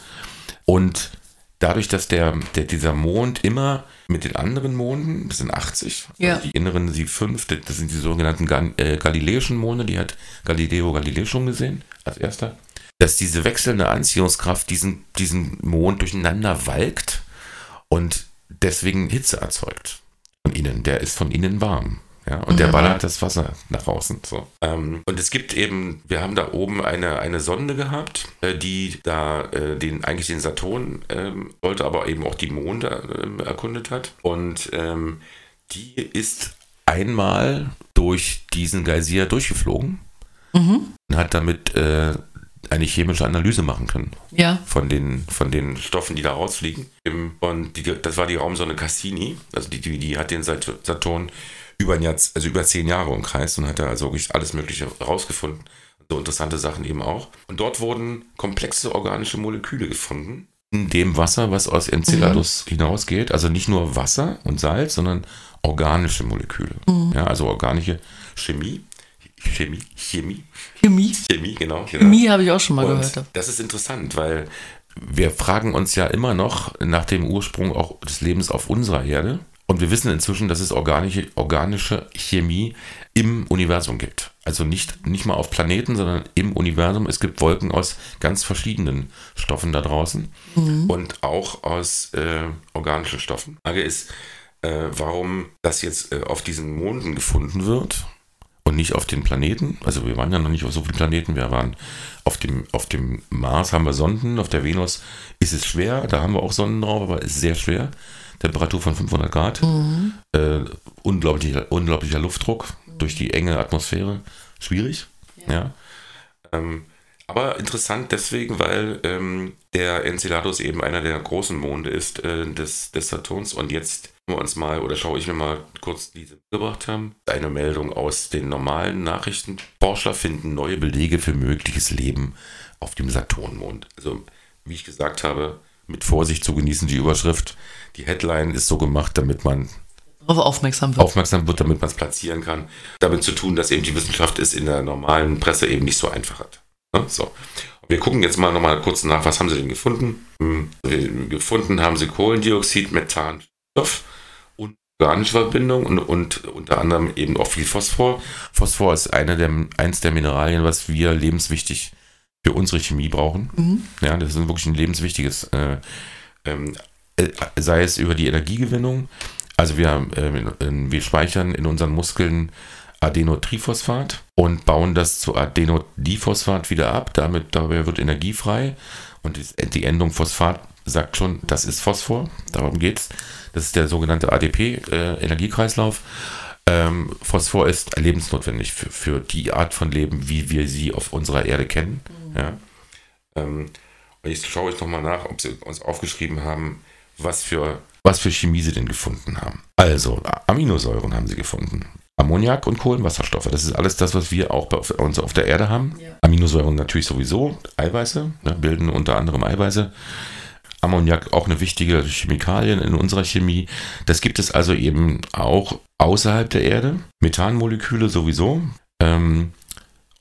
A: Und dadurch, dass der, der, dieser Mond immer mit den anderen Monden, das sind 80, also ja. also die inneren sie fünf, das sind die sogenannten Gal äh, galiläischen Monde, die hat Galileo Galilei schon gesehen, als erster, dass diese wechselnde Anziehungskraft diesen, diesen Mond durcheinander walkt und deswegen Hitze erzeugt von innen. Der ist von innen warm. Ja, und der mhm. ballert das Wasser nach außen. So. Ähm, und es gibt eben, wir haben da oben eine, eine Sonde gehabt, äh, die da äh, den, eigentlich den Saturn ähm, wollte, aber eben auch die Monde äh, erkundet hat. Und ähm, die ist einmal durch diesen Geysir durchgeflogen mhm. und hat damit äh, eine chemische Analyse machen können.
B: Ja.
A: Von den, von den Stoffen, die da rausfliegen. Und die, das war die Raumsonde Cassini. Also die, die, die hat den Saturn über ein Jahr, also über zehn Jahre umkreist und hat da also wirklich alles Mögliche rausgefunden. So interessante Sachen eben auch. Und dort wurden komplexe organische Moleküle gefunden. In dem Wasser, was aus Enceladus mhm. hinausgeht. Also nicht nur Wasser und Salz, sondern organische Moleküle. Mhm. Ja, also organische Chemie. Chemie, Chemie.
B: Chemie.
A: Chemie, genau.
B: genau. Chemie habe ich auch schon mal
A: und
B: gehört.
A: Das ist interessant, weil wir fragen uns ja immer noch nach dem Ursprung auch des Lebens auf unserer Erde. Und wir wissen inzwischen, dass es organische, organische Chemie im Universum gibt. Also nicht, nicht mal auf Planeten, sondern im Universum. Es gibt Wolken aus ganz verschiedenen Stoffen da draußen mhm. und auch aus äh, organischen Stoffen. Die Frage ist, äh, warum das jetzt äh, auf diesen Monden gefunden wird und nicht auf den Planeten. Also wir waren ja noch nicht auf so vielen Planeten. Wir waren auf dem, auf dem Mars haben wir Sonden, auf der Venus ist es schwer, da haben wir auch Sonden drauf, aber es ist sehr schwer. Temperatur von 500 Grad, mhm. äh, unglaublicher, unglaublicher Luftdruck durch die enge Atmosphäre. Schwierig, ja. ja. Ähm, aber interessant deswegen, weil ähm, der Enceladus eben einer der großen Monde ist äh, des, des Saturns. Und jetzt wir uns mal, oder schaue ich mir mal kurz diese gebracht haben. Eine Meldung aus den normalen Nachrichten. Forscher finden neue Belege für mögliches Leben auf dem Saturnmond. Also, wie ich gesagt habe, mit Vorsicht zu genießen, die Überschrift. Die Headline ist so gemacht, damit man
B: aufmerksam wird.
A: Aufmerksam wird, damit man es platzieren kann. Damit zu tun, dass eben die Wissenschaft es in der normalen Presse eben nicht so einfach hat. Ne? So. Wir gucken jetzt mal nochmal kurz nach, was haben sie denn gefunden? Hm, gefunden haben sie Kohlendioxid, Methan, Stoff und organische Verbindung und, und, unter anderem eben auch viel Phosphor. Phosphor ist eine der, eins der Mineralien, was wir lebenswichtig für unsere Chemie brauchen. Mhm. Ja, das ist wirklich ein lebenswichtiges, äh, ähm, äh, sei es über die Energiegewinnung. Also wir, äh, wir speichern in unseren Muskeln Adenotriphosphat und bauen das zu Adenodiphosphat wieder ab. Damit dabei wird Energie frei und die Endung Phosphat sagt schon, das ist Phosphor. Darum geht es. Das ist der sogenannte ADP-Energiekreislauf. Äh, ähm, Phosphor ist lebensnotwendig für, für die Art von Leben, wie wir sie auf unserer Erde kennen. Ja. Ähm, jetzt schaue ich nochmal nach, ob sie uns aufgeschrieben haben, was für, was für Chemie sie denn gefunden haben. Also, Aminosäuren haben sie gefunden. Ammoniak und Kohlenwasserstoffe. Das ist alles das, was wir auch bei uns auf der Erde haben. Ja. Aminosäuren natürlich sowieso, Eiweiße, ne, bilden unter anderem Eiweiße. Ammoniak auch eine wichtige Chemikalie in unserer Chemie. Das gibt es also eben auch außerhalb der Erde. Methanmoleküle sowieso. Ähm,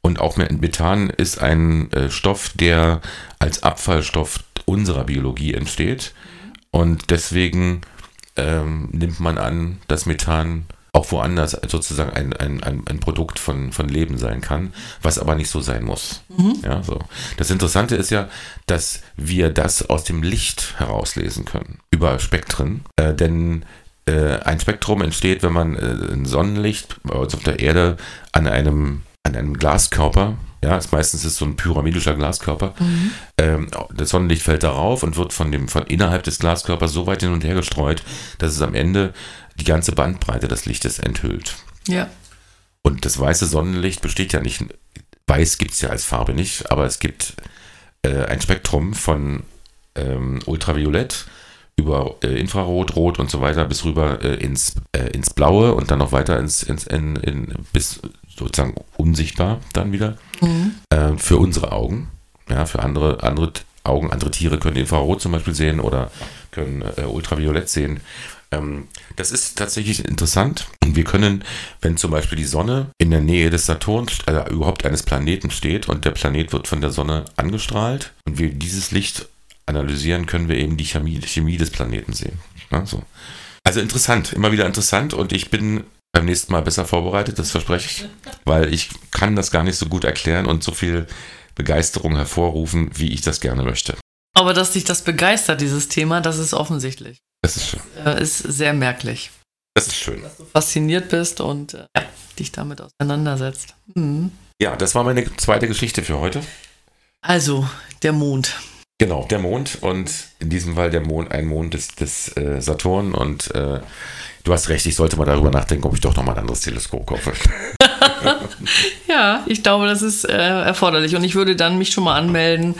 A: und auch Methan ist ein äh, Stoff, der als Abfallstoff unserer Biologie entsteht. Und deswegen ähm, nimmt man an, dass Methan auch woanders sozusagen ein, ein, ein, ein, Produkt von, von Leben sein kann, was aber nicht so sein muss. Mhm. Ja, so. Das Interessante ist ja, dass wir das aus dem Licht herauslesen können, über Spektren. Äh, denn äh, ein Spektrum entsteht, wenn man äh, ein Sonnenlicht bei uns auf der Erde an einem, an einem Glaskörper ja, ist meistens ist so ein pyramidischer Glaskörper. Mhm. Ähm, das Sonnenlicht fällt darauf und wird von dem von innerhalb des Glaskörpers so weit hin und her gestreut, dass es am Ende die ganze Bandbreite des Lichtes enthüllt.
B: Ja.
A: Und das weiße Sonnenlicht besteht ja nicht, weiß gibt es ja als Farbe nicht, aber es gibt äh, ein Spektrum von ähm, Ultraviolett über äh, Infrarot, Rot und so weiter bis rüber äh, ins, äh, ins Blaue und dann noch weiter ins, ins in, in, bis sozusagen unsichtbar dann wieder mhm. Äh, für unsere Augen. Ja, für andere, andere Augen, andere Tiere können Infrarot zum Beispiel sehen oder können äh, Ultraviolett sehen. Ähm, das ist tatsächlich interessant. Und wir können, wenn zum Beispiel die Sonne in der Nähe des Saturns, also überhaupt eines Planeten steht und der Planet wird von der Sonne angestrahlt und wir dieses Licht analysieren, können wir eben die Chemie, Chemie des Planeten sehen. Ja, so. Also interessant, immer wieder interessant und ich bin beim nächsten Mal besser vorbereitet, das verspreche ich, weil ich kann das gar nicht so gut erklären und so viel Begeisterung hervorrufen, wie ich das gerne möchte.
B: Aber dass dich das begeistert, dieses Thema, das ist offensichtlich.
A: Das ist schön.
B: Das äh, ist sehr merklich.
A: Das ist schön.
B: Dass du fasziniert bist und äh, ja, dich damit auseinandersetzt. Mhm.
A: Ja, das war meine zweite Geschichte für heute.
B: Also, der Mond.
A: Genau, der Mond und in diesem Fall der Mond, ein Mond des, des äh, Saturn und äh, du hast recht, ich sollte mal darüber nachdenken, ob ich doch nochmal ein anderes Teleskop kaufe.
B: ja, ich glaube, das ist äh, erforderlich und ich würde dann mich schon mal anmelden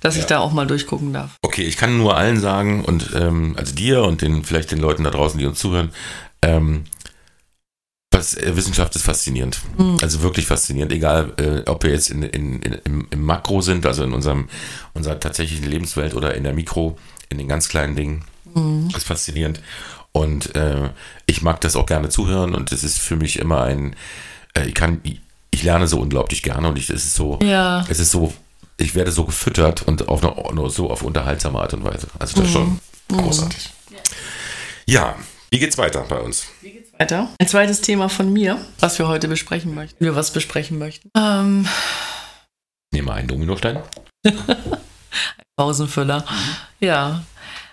B: dass ja. ich da auch mal durchgucken darf.
A: Okay, ich kann nur allen sagen und ähm, also dir und den vielleicht den Leuten da draußen, die uns zuhören, ähm, äh, Wissenschaft ist faszinierend. Mhm. Also wirklich faszinierend, egal äh, ob wir jetzt in, in, in, im, im, Makro sind, also in unserem, unserer tatsächlichen Lebenswelt oder in der Mikro, in den ganz kleinen Dingen. Mhm. Das ist faszinierend. Und äh, ich mag das auch gerne zuhören und es ist für mich immer ein, äh, ich kann, ich lerne so unglaublich gerne und ich, es ist so, ja. es ist so ich werde so gefüttert und auf eine, so auf unterhaltsame Art und Weise. Also das ist schon mhm. großartig. Ja, wie geht's weiter bei uns?
B: Wie geht's weiter? Ein zweites Thema von mir, was wir heute besprechen möchten. Wir was besprechen möchten. Ähm.
A: Nehmen wir einen Dominostein.
B: ein Pausenfüller. Mhm. Ja.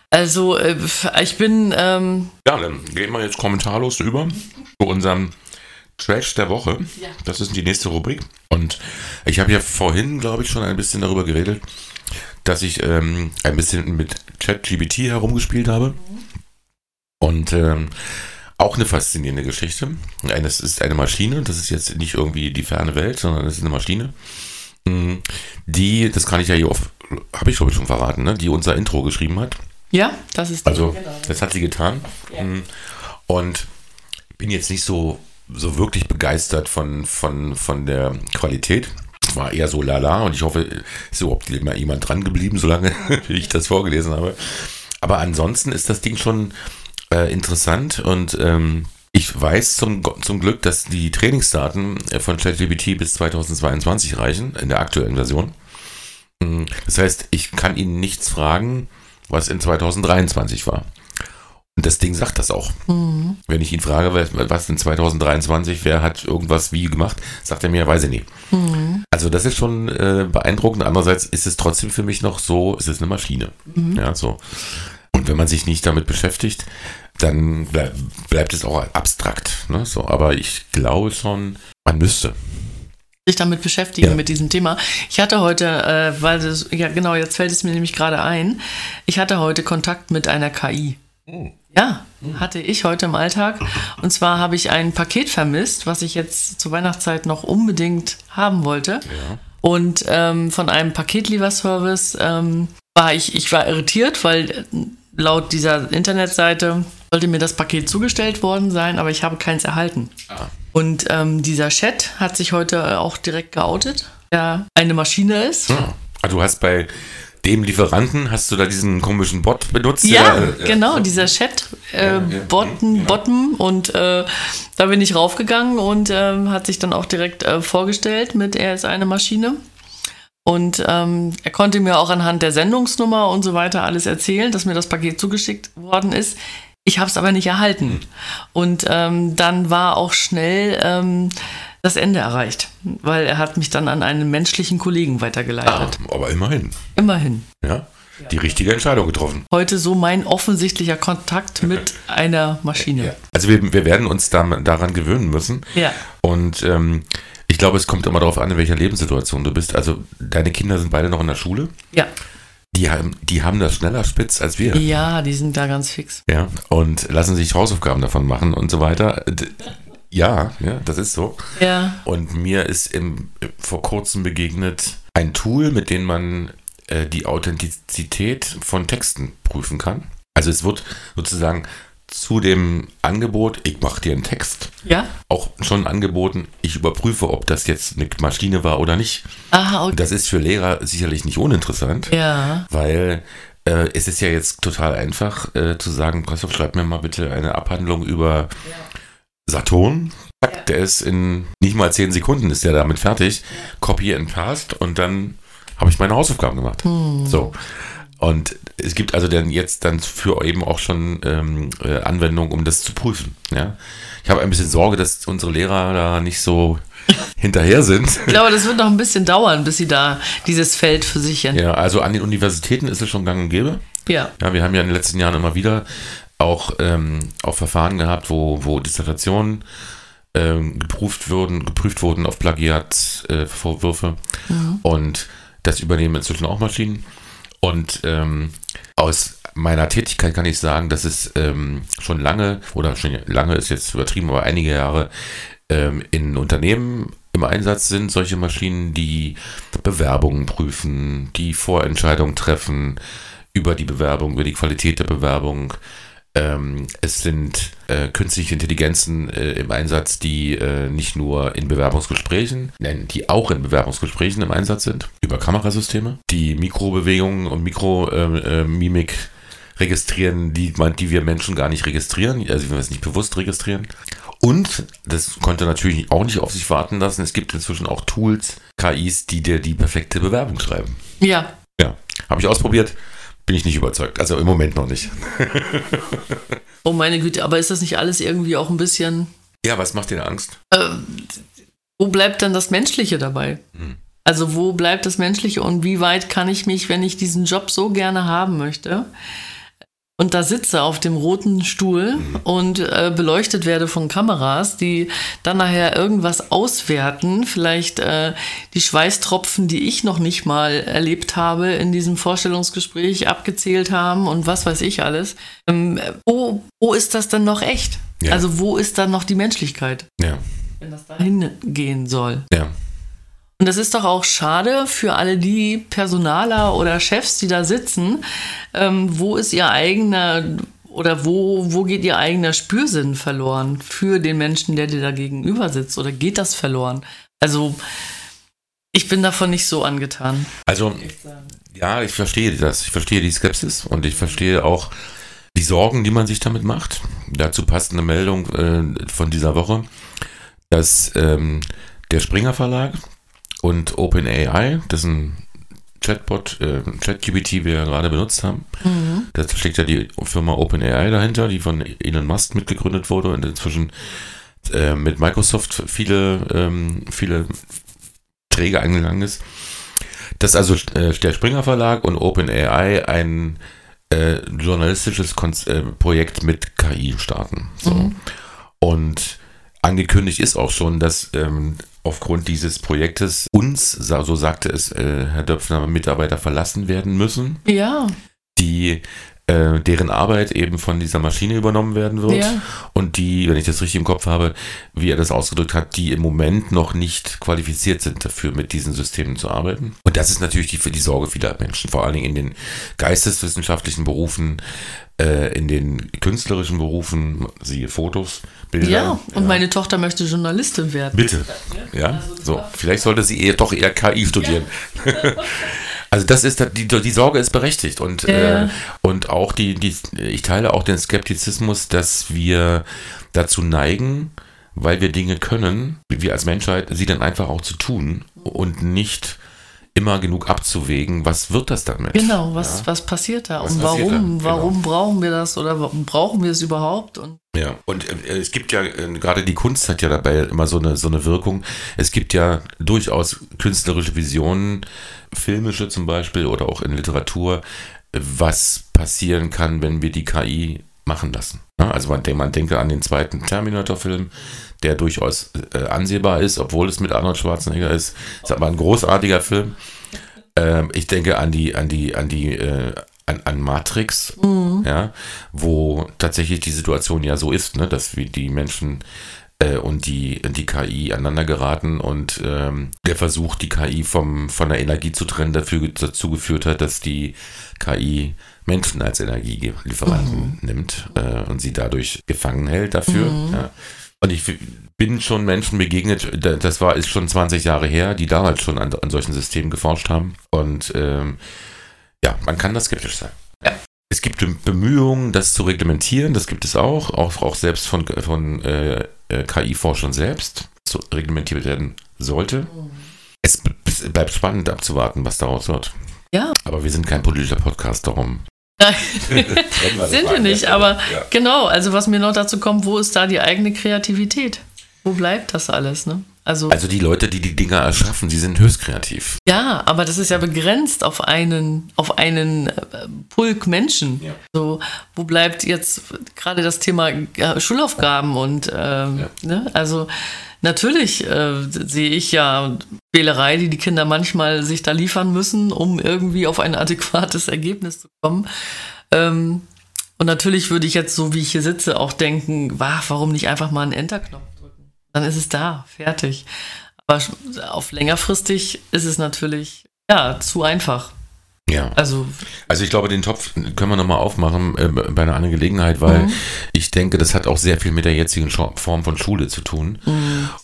B: Also, äh, ich bin. Ähm
A: ja, dann gehen wir jetzt kommentarlos über zu unserem Trash der Woche. Ja. Das ist die nächste Rubrik. Und ich habe ja vorhin, glaube ich, schon ein bisschen darüber geredet, dass ich ähm, ein bisschen mit ChatGBT herumgespielt habe. Mhm. Und ähm, auch eine faszinierende Geschichte. Es ist eine Maschine, das ist jetzt nicht irgendwie die ferne Welt, sondern es ist eine Maschine, mm, die, das kann ich ja hier oft, habe ich glaube ich schon verraten, ne, die unser Intro geschrieben hat.
B: Ja, das ist
A: die. Also, genau. das hat sie getan. Ja. Mm. Und bin jetzt nicht so so wirklich begeistert von, von, von der Qualität. War eher so lala und ich hoffe, ist überhaupt immer jemand dran geblieben, solange ich das vorgelesen habe. Aber ansonsten ist das Ding schon äh, interessant und ähm, ich weiß zum, zum Glück, dass die Trainingsdaten von ChatGPT bis 2022 reichen, in der aktuellen Version. Hm, das heißt, ich kann Ihnen nichts fragen, was in 2023 war. Und das Ding sagt das auch. Mhm. Wenn ich ihn frage, was in 2023, wer hat irgendwas wie gemacht, sagt er mir, weiß ich nicht. Mhm. Also das ist schon äh, beeindruckend. Andererseits ist es trotzdem für mich noch so, es ist eine Maschine. Mhm. Ja, so. Und wenn man sich nicht damit beschäftigt, dann bleib, bleibt es auch abstrakt. Ne? So, aber ich glaube schon, man müsste
B: sich damit beschäftigen ja. mit diesem Thema. Ich hatte heute, äh, weil das, ja genau, jetzt fällt es mir nämlich gerade ein, ich hatte heute Kontakt mit einer KI. Oh. Ja, hatte ich heute im Alltag. Und zwar habe ich ein Paket vermisst, was ich jetzt zur Weihnachtszeit noch unbedingt haben wollte. Ja. Und ähm, von einem Paketlieferservice ähm, war ich, ich war irritiert, weil laut dieser Internetseite sollte mir das Paket zugestellt worden sein, aber ich habe keins erhalten.
A: Ah.
B: Und ähm, dieser Chat hat sich heute auch direkt geoutet, der eine Maschine ist.
A: Ja. Ah, du hast bei dem Lieferanten, hast du da diesen komischen Bot benutzt?
B: Ja,
A: der, äh,
B: genau, dieser Chat, äh,
A: Ja, ja,
B: Botten,
A: ja.
B: Bottom und äh, da bin ich raufgegangen und ähm, hat sich dann auch direkt äh, vorgestellt mit, er ist eine Maschine. Und ähm, er konnte mir auch anhand der Sendungsnummer und so weiter alles erzählen, dass mir das Paket zugeschickt worden ist. Ich habe es aber nicht erhalten. Und ähm, dann war auch schnell ähm, das Ende erreicht, weil er hat mich dann an einen menschlichen Kollegen
A: Ah,
B: weitergeleitet.
A: aber immerhin.
B: Immerhin.
A: Ja. Die richtige Entscheidung getroffen.
B: Heute so mein offensichtlicher Kontakt mit einer Maschine.
A: Also wir, wir werden uns da, daran gewöhnen müssen.
B: Ja.
A: Und ähm, ich glaube, es kommt immer darauf an, in welcher Lebenssituation du bist. Also deine Kinder sind beide noch in der Schule.
B: Ja.
A: Die haben, die haben das schneller spitz als wir.
B: Ja, die sind da ganz fix.
A: Ja. Und lassen sich Hausaufgaben davon machen und so weiter. Ja, ja, das ist so.
B: Ja.
A: Und mir ist im, vor kurzem begegnet ein Tool, mit dem man äh, die Authentizität von Texten prüfen kann. Also es wird sozusagen zu dem Angebot, ich mache dir einen Text,
B: Ja?
A: auch schon angeboten, ich überprüfe, ob das jetzt eine Maschine war oder nicht.
B: Aha, okay.
A: das ist für Lehrer sicherlich nicht uninteressant,
B: Ja.
A: weil äh, es ist ja jetzt total einfach äh, zu sagen, Christoph, schreib mir mal bitte eine Abhandlung über Saturn. Zack, Der ist in nicht mal zehn Sekunden ist der damit fertig. Copy and Paste und dann habe ich meine Hausaufgaben gemacht. So. Und es gibt also dann jetzt dann für eben auch schon ähm, äh, Anwendungen, um das zu prüfen. Ja? Ich habe ein bisschen Sorge, dass unsere Lehrer da nicht so hinterher sind.
B: Ich glaube, das wird noch ein bisschen dauern, bis sie da dieses Feld für sich entdecken.
A: Ja, also an den Universitäten ist es schon gang und gäbe.
B: Ja.
A: Ja, wir haben ja in den letzten Jahren immer wieder auch, ähm, auch Verfahren gehabt, wo, wo Dissertationen ähm, geprüft wurden, geprüft wurden auf Plagiatsvorwürfe. Äh, Vorwürfe. Und das übernehmen inzwischen auch Maschinen. Und ähm, aus meiner Tätigkeit kann ich sagen, dass es ähm, schon lange, oder schon lange ist jetzt übertrieben, aber einige Jahre ähm, in Unternehmen im Einsatz sind solche Maschinen, die Bewerbungen prüfen, die Vorentscheidungen treffen über die Bewerbung, über die Qualität der Bewerbung. Ähm, es sind äh, künstliche Intelligenzen äh, im Einsatz, die äh, nicht nur in Bewerbungsgesprächen, nein, die auch in Bewerbungsgesprächen im Einsatz sind, über Kamerasysteme, die Mikrobewegungen und Mikromimik registrieren, die, man, die wir Menschen gar nicht registrieren, also wenn wir es nicht bewusst registrieren. Und, das konnte natürlich auch nicht auf sich warten lassen, es gibt inzwischen auch Tools, KIs, die dir die perfekte Bewerbung schreiben.
B: Ja.
A: Ja, habe ich ausprobiert, bin ich nicht überzeugt. Also im Moment noch nicht.
B: Oh meine Güte, aber ist das nicht alles irgendwie auch ein bisschen.
A: Ja, was macht dir Angst?
B: Wo bleibt dann das Menschliche dabei?
A: Hm.
B: Also wo bleibt das Menschliche und wie weit kann ich mich, wenn ich diesen Job so gerne haben möchte und da sitze auf dem roten Stuhl und äh, beleuchtet werde von Kameras, die dann nachher irgendwas auswerten, vielleicht äh, die Schweißtropfen, die ich noch nicht mal erlebt habe in diesem Vorstellungsgespräch abgezählt haben und was weiß ich alles. Ähm, wo, wo ist das denn noch echt?
A: Ja.
B: Also wo ist dann noch die Menschlichkeit?
A: Ja,
B: wenn das dahin gehen soll.
A: ja.
B: Und das ist doch auch schade für alle die Personaler oder Chefs, die da sitzen. Ähm, wo ist ihr eigener oder wo, wo geht ihr eigener Spürsinn verloren für den Menschen, der dir da gegenüber sitzt? Oder geht das verloren? Also, ich bin davon nicht so angetan.
A: Also, ja, ich verstehe das. Ich verstehe die Skepsis und ich verstehe auch die Sorgen, die man sich damit macht. Dazu passt eine Meldung äh, von dieser Woche, dass ähm, der Springer Verlag und OpenAI, das ist ein Chatbot, äh, ChatGPT, wir gerade benutzt haben, da steckt ja die Firma OpenAI dahinter, die von Elon Musk mitgegründet wurde und inzwischen äh, mit Microsoft viele, ähm, viele Träger eingegangen ist. Dass also äh, der Springer Verlag und OpenAI ein äh, journalistisches Konz äh, Projekt mit KI starten. So. Und angekündigt ist auch schon, dass ähm, aufgrund dieses Projektes uns, so sagte es äh, Herr Döpfner, Mitarbeiter verlassen werden müssen,
B: Ja,
A: die äh, deren Arbeit eben von dieser Maschine übernommen werden wird.
B: Ja.
A: Und die, wenn ich das richtig im Kopf habe, wie er das ausgedrückt hat, die im Moment noch nicht qualifiziert sind dafür, mit diesen Systemen zu arbeiten. Und das ist natürlich die, die Sorge vieler Menschen, vor allen Dingen in den geisteswissenschaftlichen Berufen, äh, in den künstlerischen Berufen, siehe Fotos, Bilder.
B: Ja, und meine Tochter möchte Journalistin werden.
A: Bitte. Ja, so. Vielleicht sollte sie eher, doch eher KI studieren. Also das ist die, die Sorge ist berechtigt und
B: Ja.
A: äh, und auch die, die ich teile auch den Skeptizismus, dass wir dazu neigen, weil wir Dinge können, wir als Menschheit, sie dann einfach auch zu tun und nicht immer genug abzuwägen, was wird das damit?
B: Genau, was,
A: Ja.
B: was passiert da
A: Was
B: und warum,
A: da? Genau.
B: warum brauchen wir das oder warum brauchen wir es überhaupt? Und
A: Ja, und äh, es gibt ja, äh, gerade die Kunst hat ja dabei immer so eine, so eine Wirkung. Es gibt ja durchaus künstlerische Visionen, filmische zum Beispiel oder auch in Literatur, äh, was passieren kann, wenn wir die KI machen lassen. Ja, also man, man denke an den zweiten Terminator-Film, der durchaus äh, ansehbar ist, obwohl es mit Arnold Schwarzenegger ist. Ist aber ein großartiger Film. Ähm, ich denke an die, an die, an die, äh, an, an Matrix, ja, wo tatsächlich die Situation ja so ist, ne, dass wir die Menschen äh, und die, die KI aneinander geraten und ähm, der Versuch, die KI vom, von der Energie zu trennen, dafür, dazu geführt hat, dass die KI Menschen als Energielieferanten nimmt äh, und sie dadurch gefangen hält dafür. Ja. Und ich bin schon Menschen begegnet, da- das war ist schon 20 Jahre her, die damals schon an, an solchen Systemen geforscht haben. Und ähm, ja, man kann da skeptisch sein. Es gibt Bem- Bemühungen, das zu reglementieren, das gibt es auch, auch, auch selbst von, von äh, äh, KI-Forschern selbst, so reglementiert werden sollte. Es b- es bleibt spannend abzuwarten, was daraus wird.
B: ja,
A: Aber wir sind kein politischer Podcast, darum.
B: sind wir nicht, aber
A: Ja.
B: genau, also was mir noch dazu kommt, wo ist da die eigene Kreativität? Wo bleibt das alles, ne? Also,
A: Also die Leute, die die Dinger erschaffen, die sind höchst kreativ.
B: ja, aber das ist ja begrenzt auf einen, auf einen äh, Pulk Menschen.
A: Ja.
B: So, wo bleibt jetzt gerade das Thema äh, Schulaufgaben und ähm,
A: Ja.
B: ne? also natürlich äh, sehe ich ja Wählerei, die die Kinder manchmal sich da liefern müssen, um irgendwie auf ein adäquates Ergebnis zu kommen. Ähm, und natürlich würde ich jetzt, so wie ich hier sitze, auch denken, wah, warum nicht einfach mal einen Enter-Knopf drücken? Dann ist es da, fertig. Aber auf längerfristig ist es natürlich, ja, zu einfach.
A: Ja.
B: Also,
A: Also ich glaube, den Topf können wir nochmal aufmachen äh, bei einer anderen Gelegenheit, weil
B: Mhm.
A: ich denke, das hat auch sehr viel mit der jetzigen Form von Schule zu tun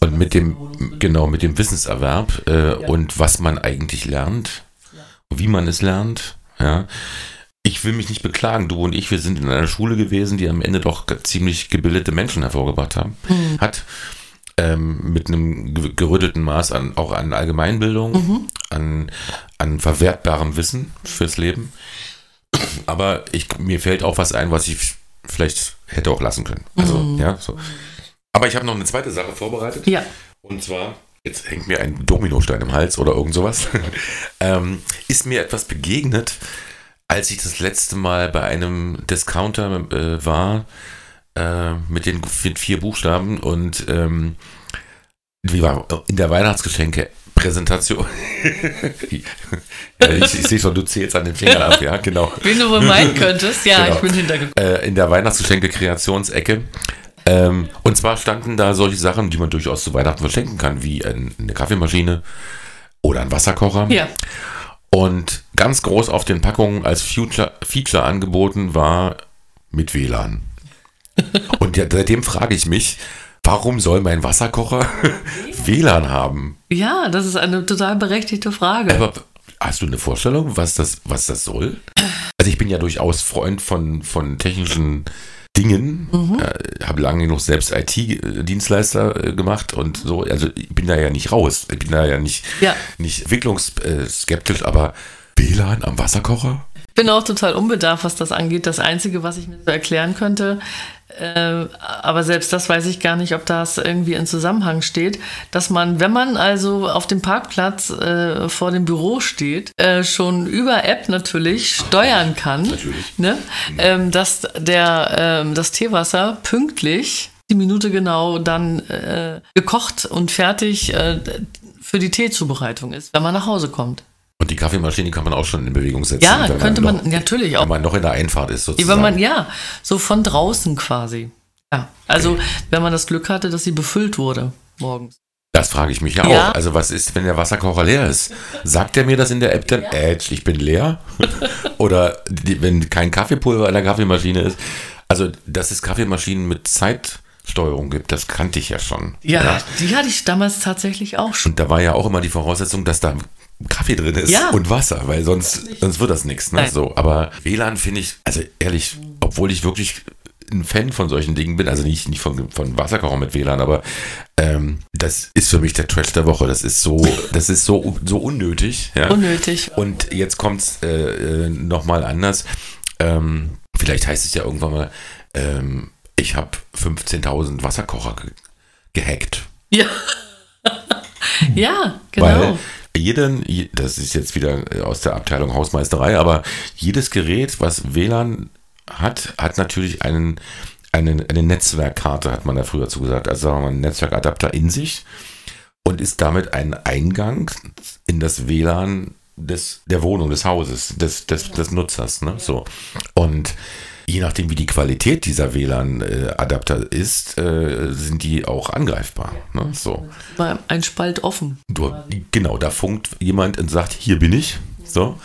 A: und mit dem genau mit dem Wissenserwerb äh, und was man eigentlich lernt, wie man es lernt. Ja. Ich will mich nicht beklagen. Du und ich, wir sind in einer Schule gewesen, die am Ende doch ziemlich gebildete Menschen hervorgebracht haben, hat. Ähm, mit einem ge- gerüttelten Maß an auch an Allgemeinbildung, an, an verwertbarem Wissen fürs Leben. Aber ich, mir fällt auch was ein, was ich vielleicht hätte auch lassen können. Also, ja, so. Aber ich habe noch eine zweite Sache vorbereitet.
B: ja.
A: Und zwar, jetzt hängt mir ein Dominostein im Hals oder irgend sowas. ähm, ist mir etwas begegnet, als ich das letzte Mal bei einem Discounter äh, war, äh, mit den vier Buchstaben und ähm, wie war in der Weihnachtsgeschenke Präsentation. ja, ich, ich sehe schon, du zählst an den Fingern ab, ja, genau.
B: Wen du wohl meinen könntest, ja,
A: Genau.
B: ich bin hintergekommen.
A: Äh, in der Weihnachtsgeschenke-Kreationsecke. Ähm, und zwar standen da solche Sachen, die man durchaus zu Weihnachten verschenken kann, wie ein, eine Kaffeemaschine oder ein Wasserkocher.
B: Ja.
A: Und ganz groß auf den Packungen als Future, Feature angeboten war mit WLAN. Und ja, seitdem frage ich mich, warum soll mein Wasserkocher WLAN haben?
B: Ja, das ist eine total berechtigte Frage.
A: Aber hast du eine Vorstellung, was das, was das soll? Also ich bin ja durchaus Freund von, von technischen Dingen, äh, habe lange genug selbst IT-Dienstleister äh, gemacht und so. Also ich bin da ja nicht raus. Ich bin da ja nicht,
B: Ja.
A: nicht entwicklungsskeptisch, aber WLAN am Wasserkocher?
B: Ich bin auch total unbedarft, was das angeht. Das Einzige, was ich mir so erklären könnte, äh, aber selbst das weiß ich gar nicht, ob das irgendwie in Zusammenhang steht, dass man, wenn man also auf dem Parkplatz äh, vor dem Büro steht, äh, schon über App natürlich steuern kann,
A: Natürlich.
B: ne? ähm, dass der, ähm, das Teewasser pünktlich die Minute genau dann äh, gekocht und fertig äh, für die Teezubereitung ist, wenn man nach Hause kommt.
A: Und die Kaffeemaschine kann man auch schon in Bewegung setzen.
B: Ja, könnte man
A: noch,
B: natürlich auch.
A: Wenn man noch in der Einfahrt ist, sozusagen.
B: Wenn man, ja, so von draußen quasi. Ja. Also, wenn man das Glück hatte, dass sie befüllt wurde morgens.
A: Das frage ich mich ja,
B: Ja.
A: auch. Also was ist, wenn der Wasserkocher leer ist? Sagt er mir das in der App dann, äh, ich bin leer? Oder die, wenn kein Kaffeepulver in der Kaffeemaschine ist? Also, dass es Kaffeemaschinen mit Zeitsteuerung gibt, das kannte ich ja schon.
B: Ja, die hatte ich damals tatsächlich auch schon.
A: Und da war ja auch immer die Voraussetzung, dass da Kaffee drin ist
B: Ja.
A: und Wasser, weil sonst, sonst wird das nichts. Ne?
B: Nein.
A: So, aber WLAN finde ich, also ehrlich, obwohl ich wirklich ein Fan von solchen Dingen bin, also nicht, nicht von, von Wasserkocher mit WLAN, aber ähm, das ist für mich der Trash der Woche. Das ist so, das ist so, so unnötig. Ja?
B: Unnötig.
A: Und jetzt kommt es äh, äh, nochmal anders. Ähm, vielleicht heißt es ja irgendwann mal, ähm, ich habe 15.000 Wasserkocher ge gehackt.
B: Ja. ja, genau.
A: Weil jeden, je- das ist jetzt wieder äh, aus der Abteilung Hausmeisterei, aber jedes Gerät, was WLAN hat, hat natürlich einen, einen, eine Netzwerkkarte, hat man da früher zugesagt. Also sagen wir mal, einen Netzwerkadapter in sich und ist damit ein Eingang in das WLAN des, der Wohnung, des Hauses, des, des, des Nutzers. Ne? So. Und je nachdem, wie die Qualität dieser WLAN-Adapter ist, äh, sind die auch angreifbar. Ne? So.
B: War ein Spalt offen.
A: Du, genau, da funkt jemand und sagt, hier bin ich. So.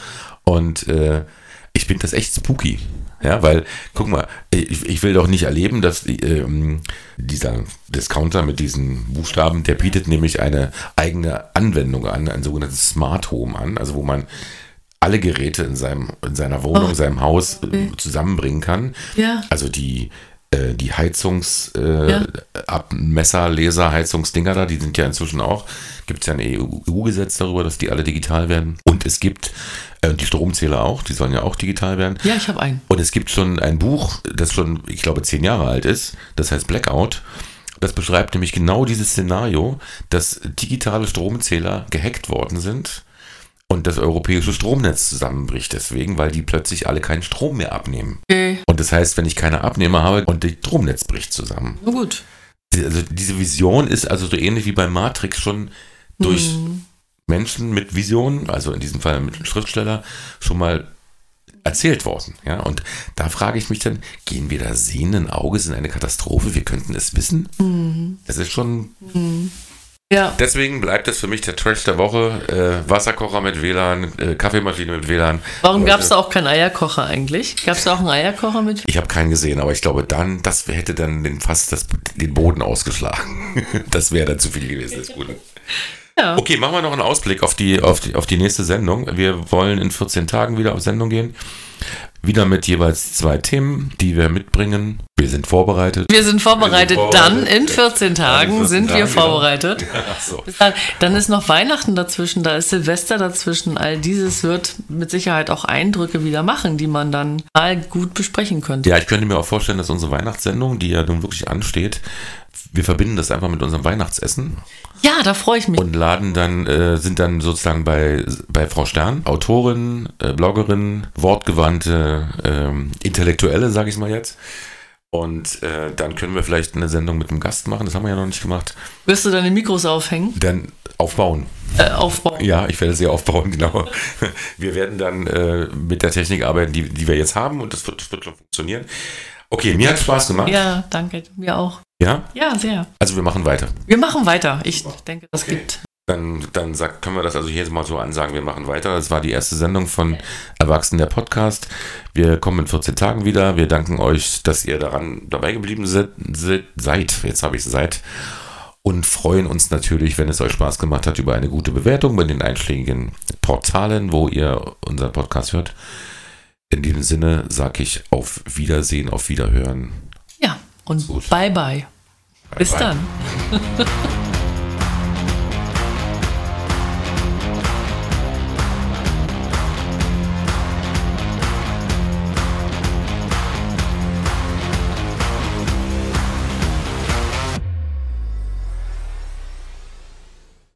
A: Und äh, ich finde das echt spooky. Ja, weil, guck mal, ich, ich will doch nicht erleben, dass ähm, dieser Discounter mit diesen Buchstaben, der bietet nämlich eine eigene Anwendung an, ein sogenanntes Smart Home an, also wo man alle Geräte in, seinem, in seiner Wohnung,
B: Oh,
A: seinem Haus äh,
B: okay.
A: zusammenbringen kann.
B: Ja.
A: Also die, äh, die Heizungs, äh,
B: Ja.
A: Laser, Heizungsdinger da, die sind ja inzwischen auch, gibt es ja ein EU-Gesetz darüber, dass die alle digital werden. Und es gibt äh, die Stromzähler auch, die sollen ja auch digital werden.
B: Ja, ich habe einen.
A: Und es gibt schon ein Buch, das schon, ich glaube, zehn Jahre alt ist, das heißt Blackout. Das beschreibt nämlich genau dieses Szenario, dass digitale Stromzähler gehackt worden sind und das europäische Stromnetz zusammenbricht deswegen, weil die plötzlich alle keinen Strom mehr abnehmen.
B: Okay.
A: Und das heißt, wenn ich keine Abnehmer habe und das Stromnetz bricht zusammen.
B: Na gut.
A: Also diese Vision ist also so ähnlich wie bei Matrix schon durch
B: Hm.
A: Menschen mit Visionen, also in diesem Fall mit einem Schriftsteller, schon mal erzählt worden. Ja? Und da frage ich mich dann, gehen wir da sehenden Auges in eine Katastrophe? Wir könnten es wissen?
B: Mhm.
A: Das ist schon.
B: Ja.
A: Deswegen bleibt es für mich der Trash der Woche. Äh, Wasserkocher mit WLAN, äh, Kaffeemaschine mit WLAN.
B: Warum gab es da auch keinen Eierkocher eigentlich? Gab es da auch einen Eierkocher mit?
A: Ich habe keinen gesehen, aber ich glaube dann, das hätte dann den, fast das, den Boden ausgeschlagen. das wäre dann zu viel gewesen des Guten.
B: Ja.
A: Okay, machen wir noch einen Ausblick auf die, auf, die, auf die nächste Sendung. Wir wollen in 14 Tagen wieder auf Sendung gehen. Wieder mit jeweils zwei Themen, die wir mitbringen. Wir sind vorbereitet.
B: Wir sind vorbereitet.
A: Wir sind
B: Dann
A: vorbereitet.
B: in 14 Tagen
A: 14
B: sind wir
A: Tagen, genau.
B: vorbereitet.
A: Ach so.
B: Bis Dann, dann ist noch Weihnachten dazwischen, da ist Silvester dazwischen. All dieses wird mit Sicherheit auch Eindrücke wieder machen, die man dann mal gut besprechen könnte.
A: Ja, ich könnte mir auch vorstellen, dass unsere Weihnachtssendung, die ja nun wirklich ansteht, wir verbinden das einfach mit unserem Weihnachtsessen
B: Ja, da freue ich mich.
A: und laden dann, äh, sind dann sozusagen bei, bei Frau Stern, Autorin, äh, Bloggerin, wortgewandte ähm, Intellektuelle, sage ich mal jetzt. Und äh, dann können wir vielleicht eine Sendung mit einem Gast machen, das haben wir ja noch nicht gemacht.
B: Wirst du deine Mikros aufhängen?
A: Dann aufbauen.
B: Äh, aufbauen?
A: Ja, ich werde sie aufbauen, genau. Wir werden dann äh, mit der Technik arbeiten, die, die wir jetzt haben und das wird, das wird schon funktionieren. Okay, mir hat Spaß gemacht.
B: Ja, danke. Mir auch.
A: Ja?
B: Ja, sehr.
A: Also wir machen weiter.
B: Wir machen weiter. Ich denke, das gibt.
A: Dann, dann sagt, können wir das also hier mal so ansagen, wir machen weiter. Das war die erste Sendung von Erwachsenen der Podcast. Wir kommen in 14 Tagen wieder. Wir danken euch, dass ihr daran dabei geblieben seid. seid. Jetzt habe ich seid. Und freuen uns natürlich, wenn es euch Spaß gemacht hat, über eine gute Bewertung bei den einschlägigen Portalen, wo ihr unseren Podcast hört. In diesem Sinne sage ich auf Wiedersehen, auf Wiederhören.
B: Ja, und
A: Gut.
B: bye bye. Bis
A: bye.
B: dann.